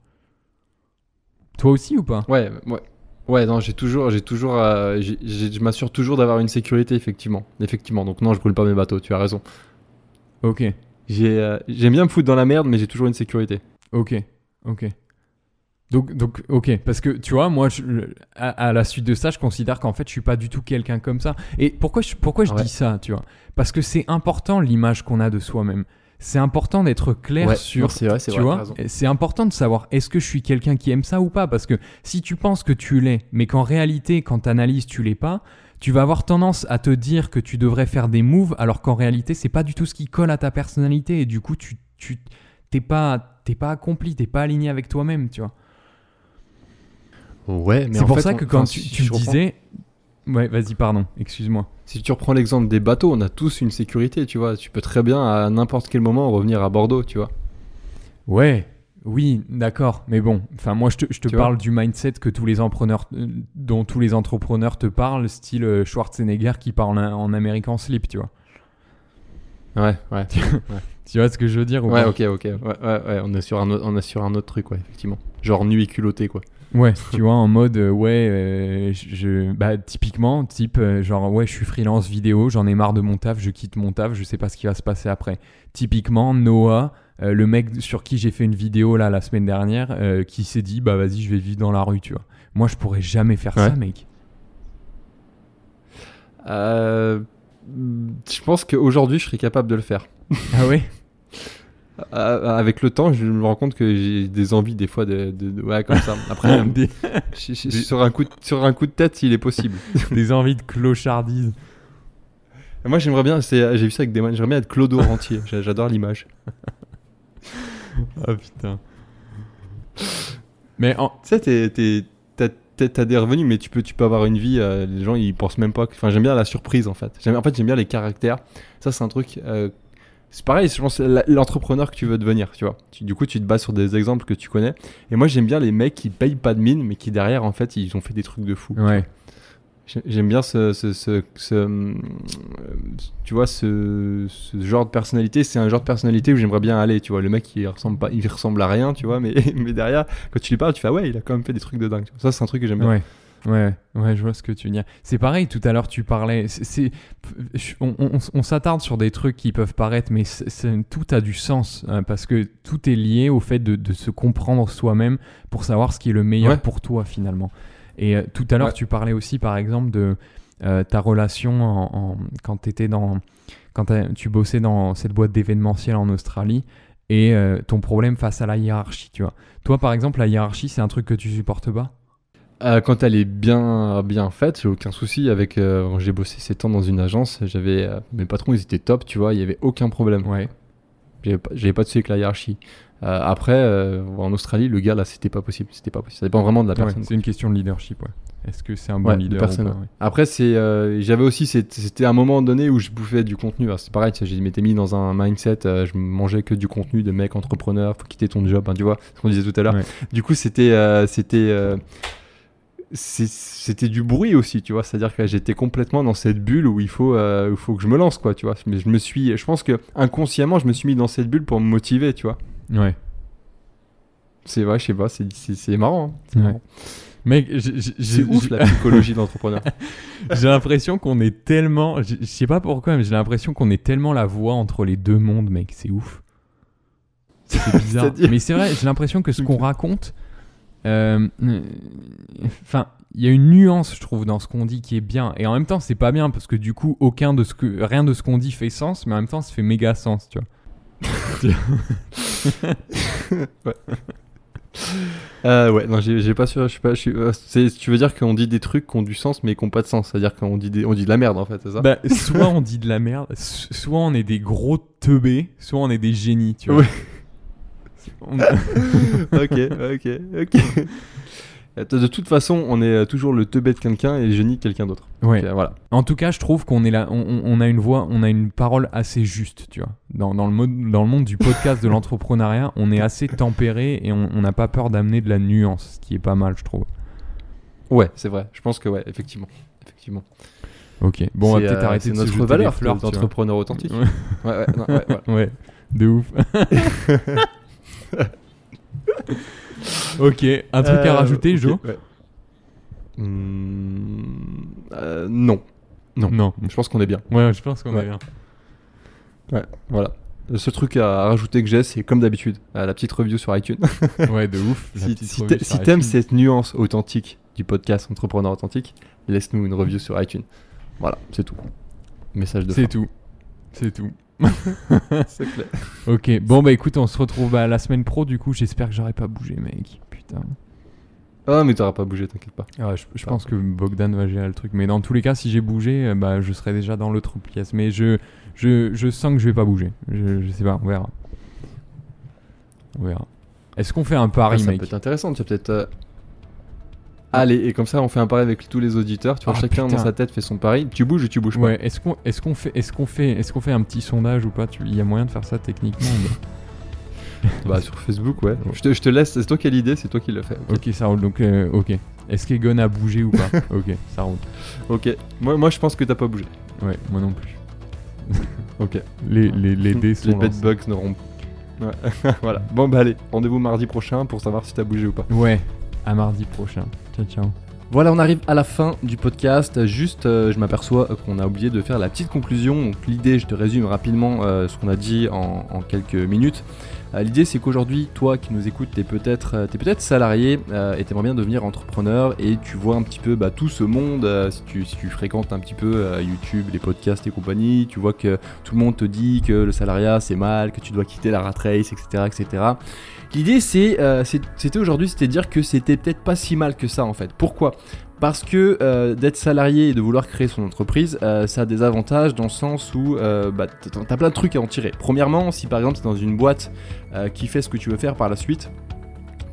Speaker 1: Toi aussi ou pas?
Speaker 2: Ouais, ouais. Ouais, non, j'ai toujours, j'ai toujours, euh, je m'assure toujours d'avoir une sécurité, effectivement. Effectivement, donc non, je brûle pas mes bateaux, tu as raison.
Speaker 1: Ok,
Speaker 2: J'ai, J'aime bien me foutre dans la merde, mais j'ai toujours une sécurité.
Speaker 1: ok, ok. Donc, donc, ok, parce que tu vois, moi, je- à, à la suite de ça, je considère qu'en fait, je suis pas du tout quelqu'un comme ça. Et pourquoi je, pourquoi je
Speaker 2: Ouais.
Speaker 1: dis ça, tu vois? Parce que c'est important l'image qu'on a de soi-même. C'est important d'être clair
Speaker 2: Ouais,
Speaker 1: sur
Speaker 2: vrai, c'est
Speaker 1: tu
Speaker 2: vrai,
Speaker 1: vois, c'est important de savoir est-ce que je suis quelqu'un qui aime ça ou pas? Parce que si tu penses que tu l'es mais qu'en réalité quand tu analyses tu l'es pas, tu vas avoir tendance à te dire que tu devrais faire des moves alors qu'en réalité c'est pas du tout ce qui colle à ta personnalité et du coup tu tu t'es pas t'es pas accompli, t'es pas aligné avec toi-même, tu vois.
Speaker 2: Ouais, mais
Speaker 1: C'est pour
Speaker 2: fait,
Speaker 1: ça
Speaker 2: on-
Speaker 1: que quand tu, me
Speaker 2: reprends-
Speaker 1: disais. Ouais, vas-y, pardon, excuse-moi.
Speaker 2: Si tu reprends l'exemple des bateaux, on a tous une sécurité, tu vois. Tu peux très bien à n'importe quel moment revenir à Bordeaux, tu vois.
Speaker 1: Ouais, oui, d'accord. Mais bon, enfin, moi, je te, je te
Speaker 2: Tu
Speaker 1: parle du mindset que tous les entrepreneurs, euh, dont tous les entrepreneurs te parlent, style euh, Schwarzenegger qui parle en, en slip, tu vois.
Speaker 2: Ouais, ouais.
Speaker 1: Tu vois ce que je veux dire ou
Speaker 2: ouais, ok, ok. Ouais, ouais, ouais, on est sur un, autre- on est sur un autre truc, ouais, effectivement. Genre nuit culottée, quoi.
Speaker 1: Ouais, tu vois, en mode, euh, ouais, euh, je, bah, typiquement, type, euh, genre, ouais, je suis freelance vidéo, j'en ai marre de mon taf, je quitte mon taf, je sais pas ce qui va se passer après. Typiquement, Noah, le mec sur qui j'ai fait une vidéo là la semaine dernière, qui s'est dit, bah vas-y, je vais vivre dans la rue, tu vois. Moi, je pourrais jamais faire ça, mec.
Speaker 2: Je pense qu'aujourd'hui, je serais capable de le faire.
Speaker 1: Ah ouais?
Speaker 2: Euh, avec le temps, je me rends compte que j'ai des envies des fois de, de- de- ouais comme ça. Après, euh,
Speaker 1: des,
Speaker 2: je- je- sur un coup de, sur un coup de tête, il est possible.
Speaker 1: des envies de clochardise.
Speaker 2: Moi, j'aimerais bien. J'ai vu ça avec des. J'aimerais bien être Clodo rentier. J'a- J'adore l'image.
Speaker 1: Ah putain. Mais en...
Speaker 2: Tu sais, t'es- t'es- t'as- des revenus, mais tu peux, tu peux avoir une vie. euh, les gens, ils pensent même pas. que- Enfin, j'aime bien la surprise en fait. J'aime- En fait, j'aime bien les caractères. Ça, c'est un truc. euh, c'est pareil, je pense, l'entrepreneur que tu veux devenir, tu vois. Tu- du coup, tu te bases sur des exemples que tu connais. Et moi, j'aime bien les mecs qui payent pas de mine, mais qui derrière, en fait, ils ont fait des trucs de fou.
Speaker 1: Ouais.
Speaker 2: J'aime bien ce, ce, ce, ce, tu vois, ce, genre de personnalité. C'est un genre de personnalité où j'aimerais bien aller, tu vois. Le mec, il ressemble pas, il ressemble à rien, tu vois, mais, mais derrière, quand tu lui parles, tu fais, ah ouais, il a quand même fait des trucs de dingue. Ça, c'est un truc que j'aime bien.
Speaker 1: Ouais. Ouais, ouais, je vois ce que tu veux dire. C'est pareil, tout à l'heure tu parlais. c'est- on on- on s'attarde sur des trucs qui peuvent paraître, mais tout a du sens hein, parce que tout est lié au fait de, de se comprendre soi-même pour savoir ce qui est le meilleur
Speaker 2: Ouais.
Speaker 1: pour toi finalement. Et euh, tout à l'heure
Speaker 2: Ouais.
Speaker 1: tu parlais aussi par exemple de euh, ta relation en, en- quand dans quand tu bossais dans cette boîte d'événementiel en Australie et euh, ton problème face à la hiérarchie, tu vois. Toi par exemple la hiérarchie c'est un truc que tu supportes pas?
Speaker 2: Euh, quand elle est bien, bien faite, j'ai aucun souci avec. euh, quand j'ai bossé 7 ans dans une agence, j'avais. euh, mes patrons, ils étaient top, tu vois, il y avait aucun problème.
Speaker 1: Ouais.
Speaker 2: J'avais pas, de souci avec la hiérarchie. Après, en Australie, le gars là, c'était pas possible. C'était pas possible. Ça dépend vraiment de la
Speaker 1: Ouais,
Speaker 2: personne.
Speaker 1: c'est une question de leadership, ouais. Est-ce que c'est un bon
Speaker 2: Ouais, de
Speaker 1: leader
Speaker 2: personne.
Speaker 1: ou pas, ouais.
Speaker 2: Après, c'est, euh, j'avais aussi, c'était un moment donné où je bouffais du contenu. C'est pareil, je m'étais mis dans un mindset, euh, je mangeais que du contenu de mec entrepreneur, faut quitter ton job, hein, tu vois, ce qu'on disait tout à l'heure.
Speaker 1: Ouais.
Speaker 2: Du coup, c'était, euh, c'était, c'était du bruit aussi, tu vois. C'est-à-dire que j'étais complètement dans cette bulle où il faut, euh, où faut que je me lance, quoi, tu vois. Mais je me suis, je pense que inconsciemment, je me suis mis dans cette bulle pour me motiver, tu vois.
Speaker 1: Ouais.
Speaker 2: C'est vrai, je sais pas, c'est, marrant. hein.
Speaker 1: Ouais.
Speaker 2: marrant.
Speaker 1: Mec,
Speaker 2: C'est ouf la psychologie de l'entrepreneur.
Speaker 1: j'ai l'impression qu'on est tellement. Je sais pas pourquoi, mais j'ai l'impression qu'on est tellement la voix entre les deux mondes, mec. C'est ouf. C'est bizarre. Mais c'est vrai, j'ai l'impression que ce qu'on raconte. Euh, Enfin, il y a une nuance, je trouve, dans ce qu'on dit qui est bien. Et en même temps, c'est pas bien parce que du coup, aucun de ce que, rien de ce qu'on dit fait sens, mais en même temps, ça fait méga sens, tu vois.
Speaker 2: Euh, ouais, non, j'ai pas sûr, je suis pas, euh, tu veux dire qu'on dit des trucs qui ont du sens mais qui ont pas de sens, c'est-à-dire qu'on dit, des- on dit de la merde en fait, c'est ça?
Speaker 1: Bah, soit on dit de la merde, soit on est des gros teubés, soit on est des génies, tu vois.
Speaker 2: Ouais. Ok, ok, ok. De toute façon, on est euh, toujours le teubé de quelqu'un et le génie de quelqu'un d'autre.
Speaker 1: Ouais.
Speaker 2: Donc, euh, voilà.
Speaker 1: En tout cas, je trouve qu'on est là, on, a une voix, on a une parole assez juste, tu vois. Dans, dans le, mode, dans le monde du podcast de l'entrepreneuriat, on est assez tempéré et on n'a pas peur d'amener de la nuance, ce qui est pas mal, je trouve.
Speaker 2: Ouais, c'est vrai. Je pense que ouais, effectivement, effectivement.
Speaker 1: Ok. Bon, on va
Speaker 2: C'est,
Speaker 1: peut-être
Speaker 2: euh,
Speaker 1: arrêter de
Speaker 2: notre valeur
Speaker 1: fleurs,
Speaker 2: d'entrepreneur authentique.
Speaker 1: Ouais.
Speaker 2: Ouais, ouais, non, ouais, ouais.
Speaker 1: Ouais, de ouf. ok, un truc à
Speaker 2: Euh,
Speaker 1: rajouter,
Speaker 2: ok,
Speaker 1: Jo
Speaker 2: ouais. Hmm, euh, Non. Non.
Speaker 1: Non.
Speaker 2: Je pense qu'on est bien.
Speaker 1: Ouais, je pense qu'on
Speaker 2: Ouais.
Speaker 1: est bien.
Speaker 2: Ouais, voilà. Le seul truc à rajouter que j'ai, c'est comme d'habitude, euh, la petite review sur iTunes.
Speaker 1: Ouais, de ouf.
Speaker 2: Si t'aimes cette nuance authentique du podcast Entrepreneur Authentique, laisse-nous une review sur iTunes. Voilà, c'est tout. Message de
Speaker 1: C'est tout. C'est tout.
Speaker 2: C'est clair.
Speaker 1: Ok, bon bah écoute, on se retrouve bah, la semaine pro du coup. J'espère que j'aurai pas bougé, mec. Putain.
Speaker 2: Ah, mais t'auras pas bougé, t'inquiète pas.
Speaker 1: Ah, je, je pense que Bogdan va gérer le truc. Mais dans tous les cas, si j'ai bougé, euh, bah, je serai déjà dans l'autre pièce. Mais je, je, je sens que je vais pas bouger. Je, je sais pas, on verra. On verra. Est-ce qu'on fait un
Speaker 2: Ah,
Speaker 1: pari,
Speaker 2: ça
Speaker 1: mec
Speaker 2: peut être intéressant, tu vas peut-être. euh, Allez, et comme ça, on fait un pari avec tous les auditeurs. Tu vois,
Speaker 1: Ah,
Speaker 2: chacun
Speaker 1: putain.
Speaker 2: dans sa tête fait son pari. Tu bouges ou tu bouges pas
Speaker 1: Ouais, est-ce qu'on est qu'on fait, est qu'on fait, est qu'on fait un petit sondage ou pas? Il y a moyen de faire ça techniquement mais-
Speaker 2: Bah, sur Facebook, ouais. Je te, je te laisse, c'est toi qui as l'idée, c'est toi qui l'as fait. Ok.
Speaker 1: Ok, ça roule. Donc, euh, ok. Est-ce qu'Egon a bougé ou pas? Ok, ça roule.
Speaker 2: Ok. Moi, moi, je pense que t'as pas bougé.
Speaker 1: Ouais, moi non plus.
Speaker 2: Ok.
Speaker 1: Les, les, les dés sont
Speaker 2: Les bedbugs n'auront. Ouais. voilà. Bon, bah, allez. Rendez-vous mardi prochain pour savoir si t'as bougé ou pas.
Speaker 1: Ouais, à mardi prochain. Ciao.
Speaker 2: Voilà, on arrive à la fin du podcast. Juste, euh, je m'aperçois qu'on a oublié de faire la petite conclusion. Donc, l'idée, je te résume rapidement euh, ce qu'on a dit en, quelques minutes. Euh, l'idée, c'est qu'aujourd'hui, toi qui nous écoutes, t'es peut-être, t'es peut-être salarié et t'aimerais bien devenir entrepreneur et tu vois un petit peu bah, tout ce monde. si, tu, fréquentes un petit peu YouTube, les podcasts et compagnie, tu vois que tout le monde te dit que le salariat c'est mal, que tu dois quitter la rat race, etc., etc. L'idée, c'est, euh, c'est- c'était aujourd'hui, c'était dire que c'était peut-être pas si mal que ça en fait. Pourquoi? Parce que euh, d'être salarié et de vouloir créer son entreprise, euh, ça a des avantages dans le sens où bah, t'as plein de trucs à en tirer. Premièrement, si par exemple tu es dans une boîte qui fait ce que tu veux faire par la suite,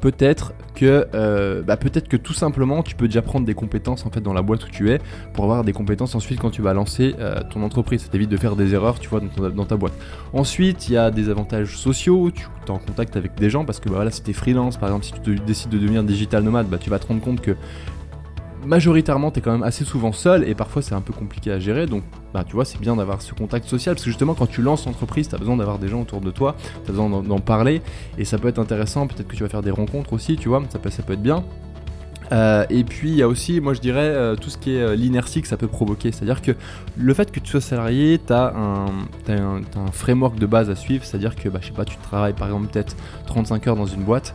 Speaker 2: peut-être que, euh, bah, peut-être que tout simplement tu peux déjà prendre des compétences en fait dans la boîte où tu es pour avoir des compétences ensuite quand tu vas lancer euh, ton entreprise. Ça t'évite de faire des erreurs, tu vois, dans, ta boîte. Ensuite, il y a des avantages sociaux, tu es en contact avec des gens parce que bah, voilà, si freelance, par exemple, si tu te- décides de devenir digital nomade, bah, tu vas te rendre compte que majoritairement tu es quand même assez souvent seul et parfois c'est un peu compliqué à gérer. Donc bah, tu vois, c'est bien d'avoir ce contact social parce que justement, quand tu lances l'entreprise, tu as besoin d'avoir des gens autour de toi, tu as besoin d'en- d'en parler et ça peut être intéressant. Peut-être que tu vas faire des rencontres aussi, tu vois, ça peut, ça peut être bien. Euh, et puis il y a aussi, moi je dirais, euh, tout ce qui est euh, l'inertie que ça peut provoquer. C'est-à-dire que le fait que tu sois salarié, tu as un, framework de base à suivre. C'est-à-dire que, bah, je sais pas, tu travailles par exemple peut-être 35 heures dans une boîte.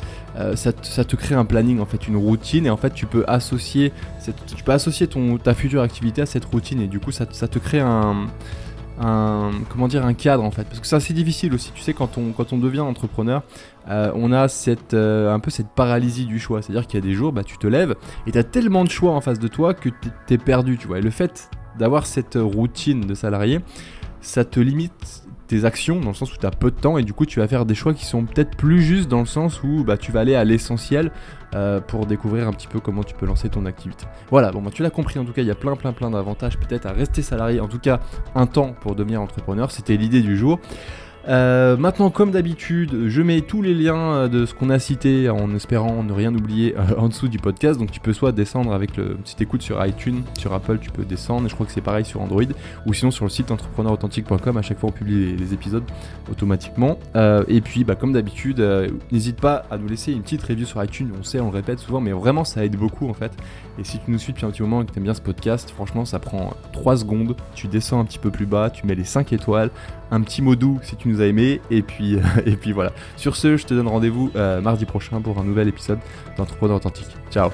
Speaker 2: ça, te, crée un planning, en fait, une routine. Et en fait, tu peux associer, tu peux associer ton, ta future activité à cette routine. Et du coup, ça te crée un, un comment dire un cadre en fait. Parce que c'est assez difficile aussi tu sais quand on quand on devient entrepreneur euh, on a cette euh, un peu cette paralysie du choix. C'est à dire qu'il y a des jours bah tu te lèves et tu as tellement de choix en face de toi que t'es- perdu tu vois. Et le fait d'avoir cette routine de salarié ça te limite tes actions dans le sens où tu as peu de temps et du coup tu vas faire des choix qui sont peut-être plus justes dans le sens où bah, tu vas aller à l'essentiel euh, pour découvrir un petit peu comment tu peux lancer ton activité. Voilà, bon bah, tu l'as compris en tout cas, il y a plein plein plein d'avantages peut-être à rester salarié, en tout cas un temps pour devenir entrepreneur, c'était l'idée du jour. Euh, maintenant, comme d'habitude, je mets tous les liens euh, de ce qu'on a cité en espérant ne rien oublier euh, en dessous du podcast. Donc, tu peux soit descendre avec le petit écoute sur iTunes, sur Apple, tu peux descendre, je crois que c'est pareil sur Android, ou sinon sur le site entrepreneurauthentique.com. À chaque fois, on publie les, épisodes automatiquement. Et puis, bah, comme d'habitude, n'hésite pas à nous laisser une petite review sur iTunes. On sait, on le répète souvent, mais vraiment, ça aide beaucoup en fait. Et si tu nous suis depuis un petit moment et que tu aimes bien ce podcast, franchement, ça prend 3 secondes. Tu descends un petit peu plus bas, tu mets les 5 étoiles, un petit mot doux si tu nous as aimé, et puis, et puis voilà. Sur ce, je te donne rendez-vous euh, mardi prochain pour un nouvel épisode d'Entrepreneur Authentique. Ciao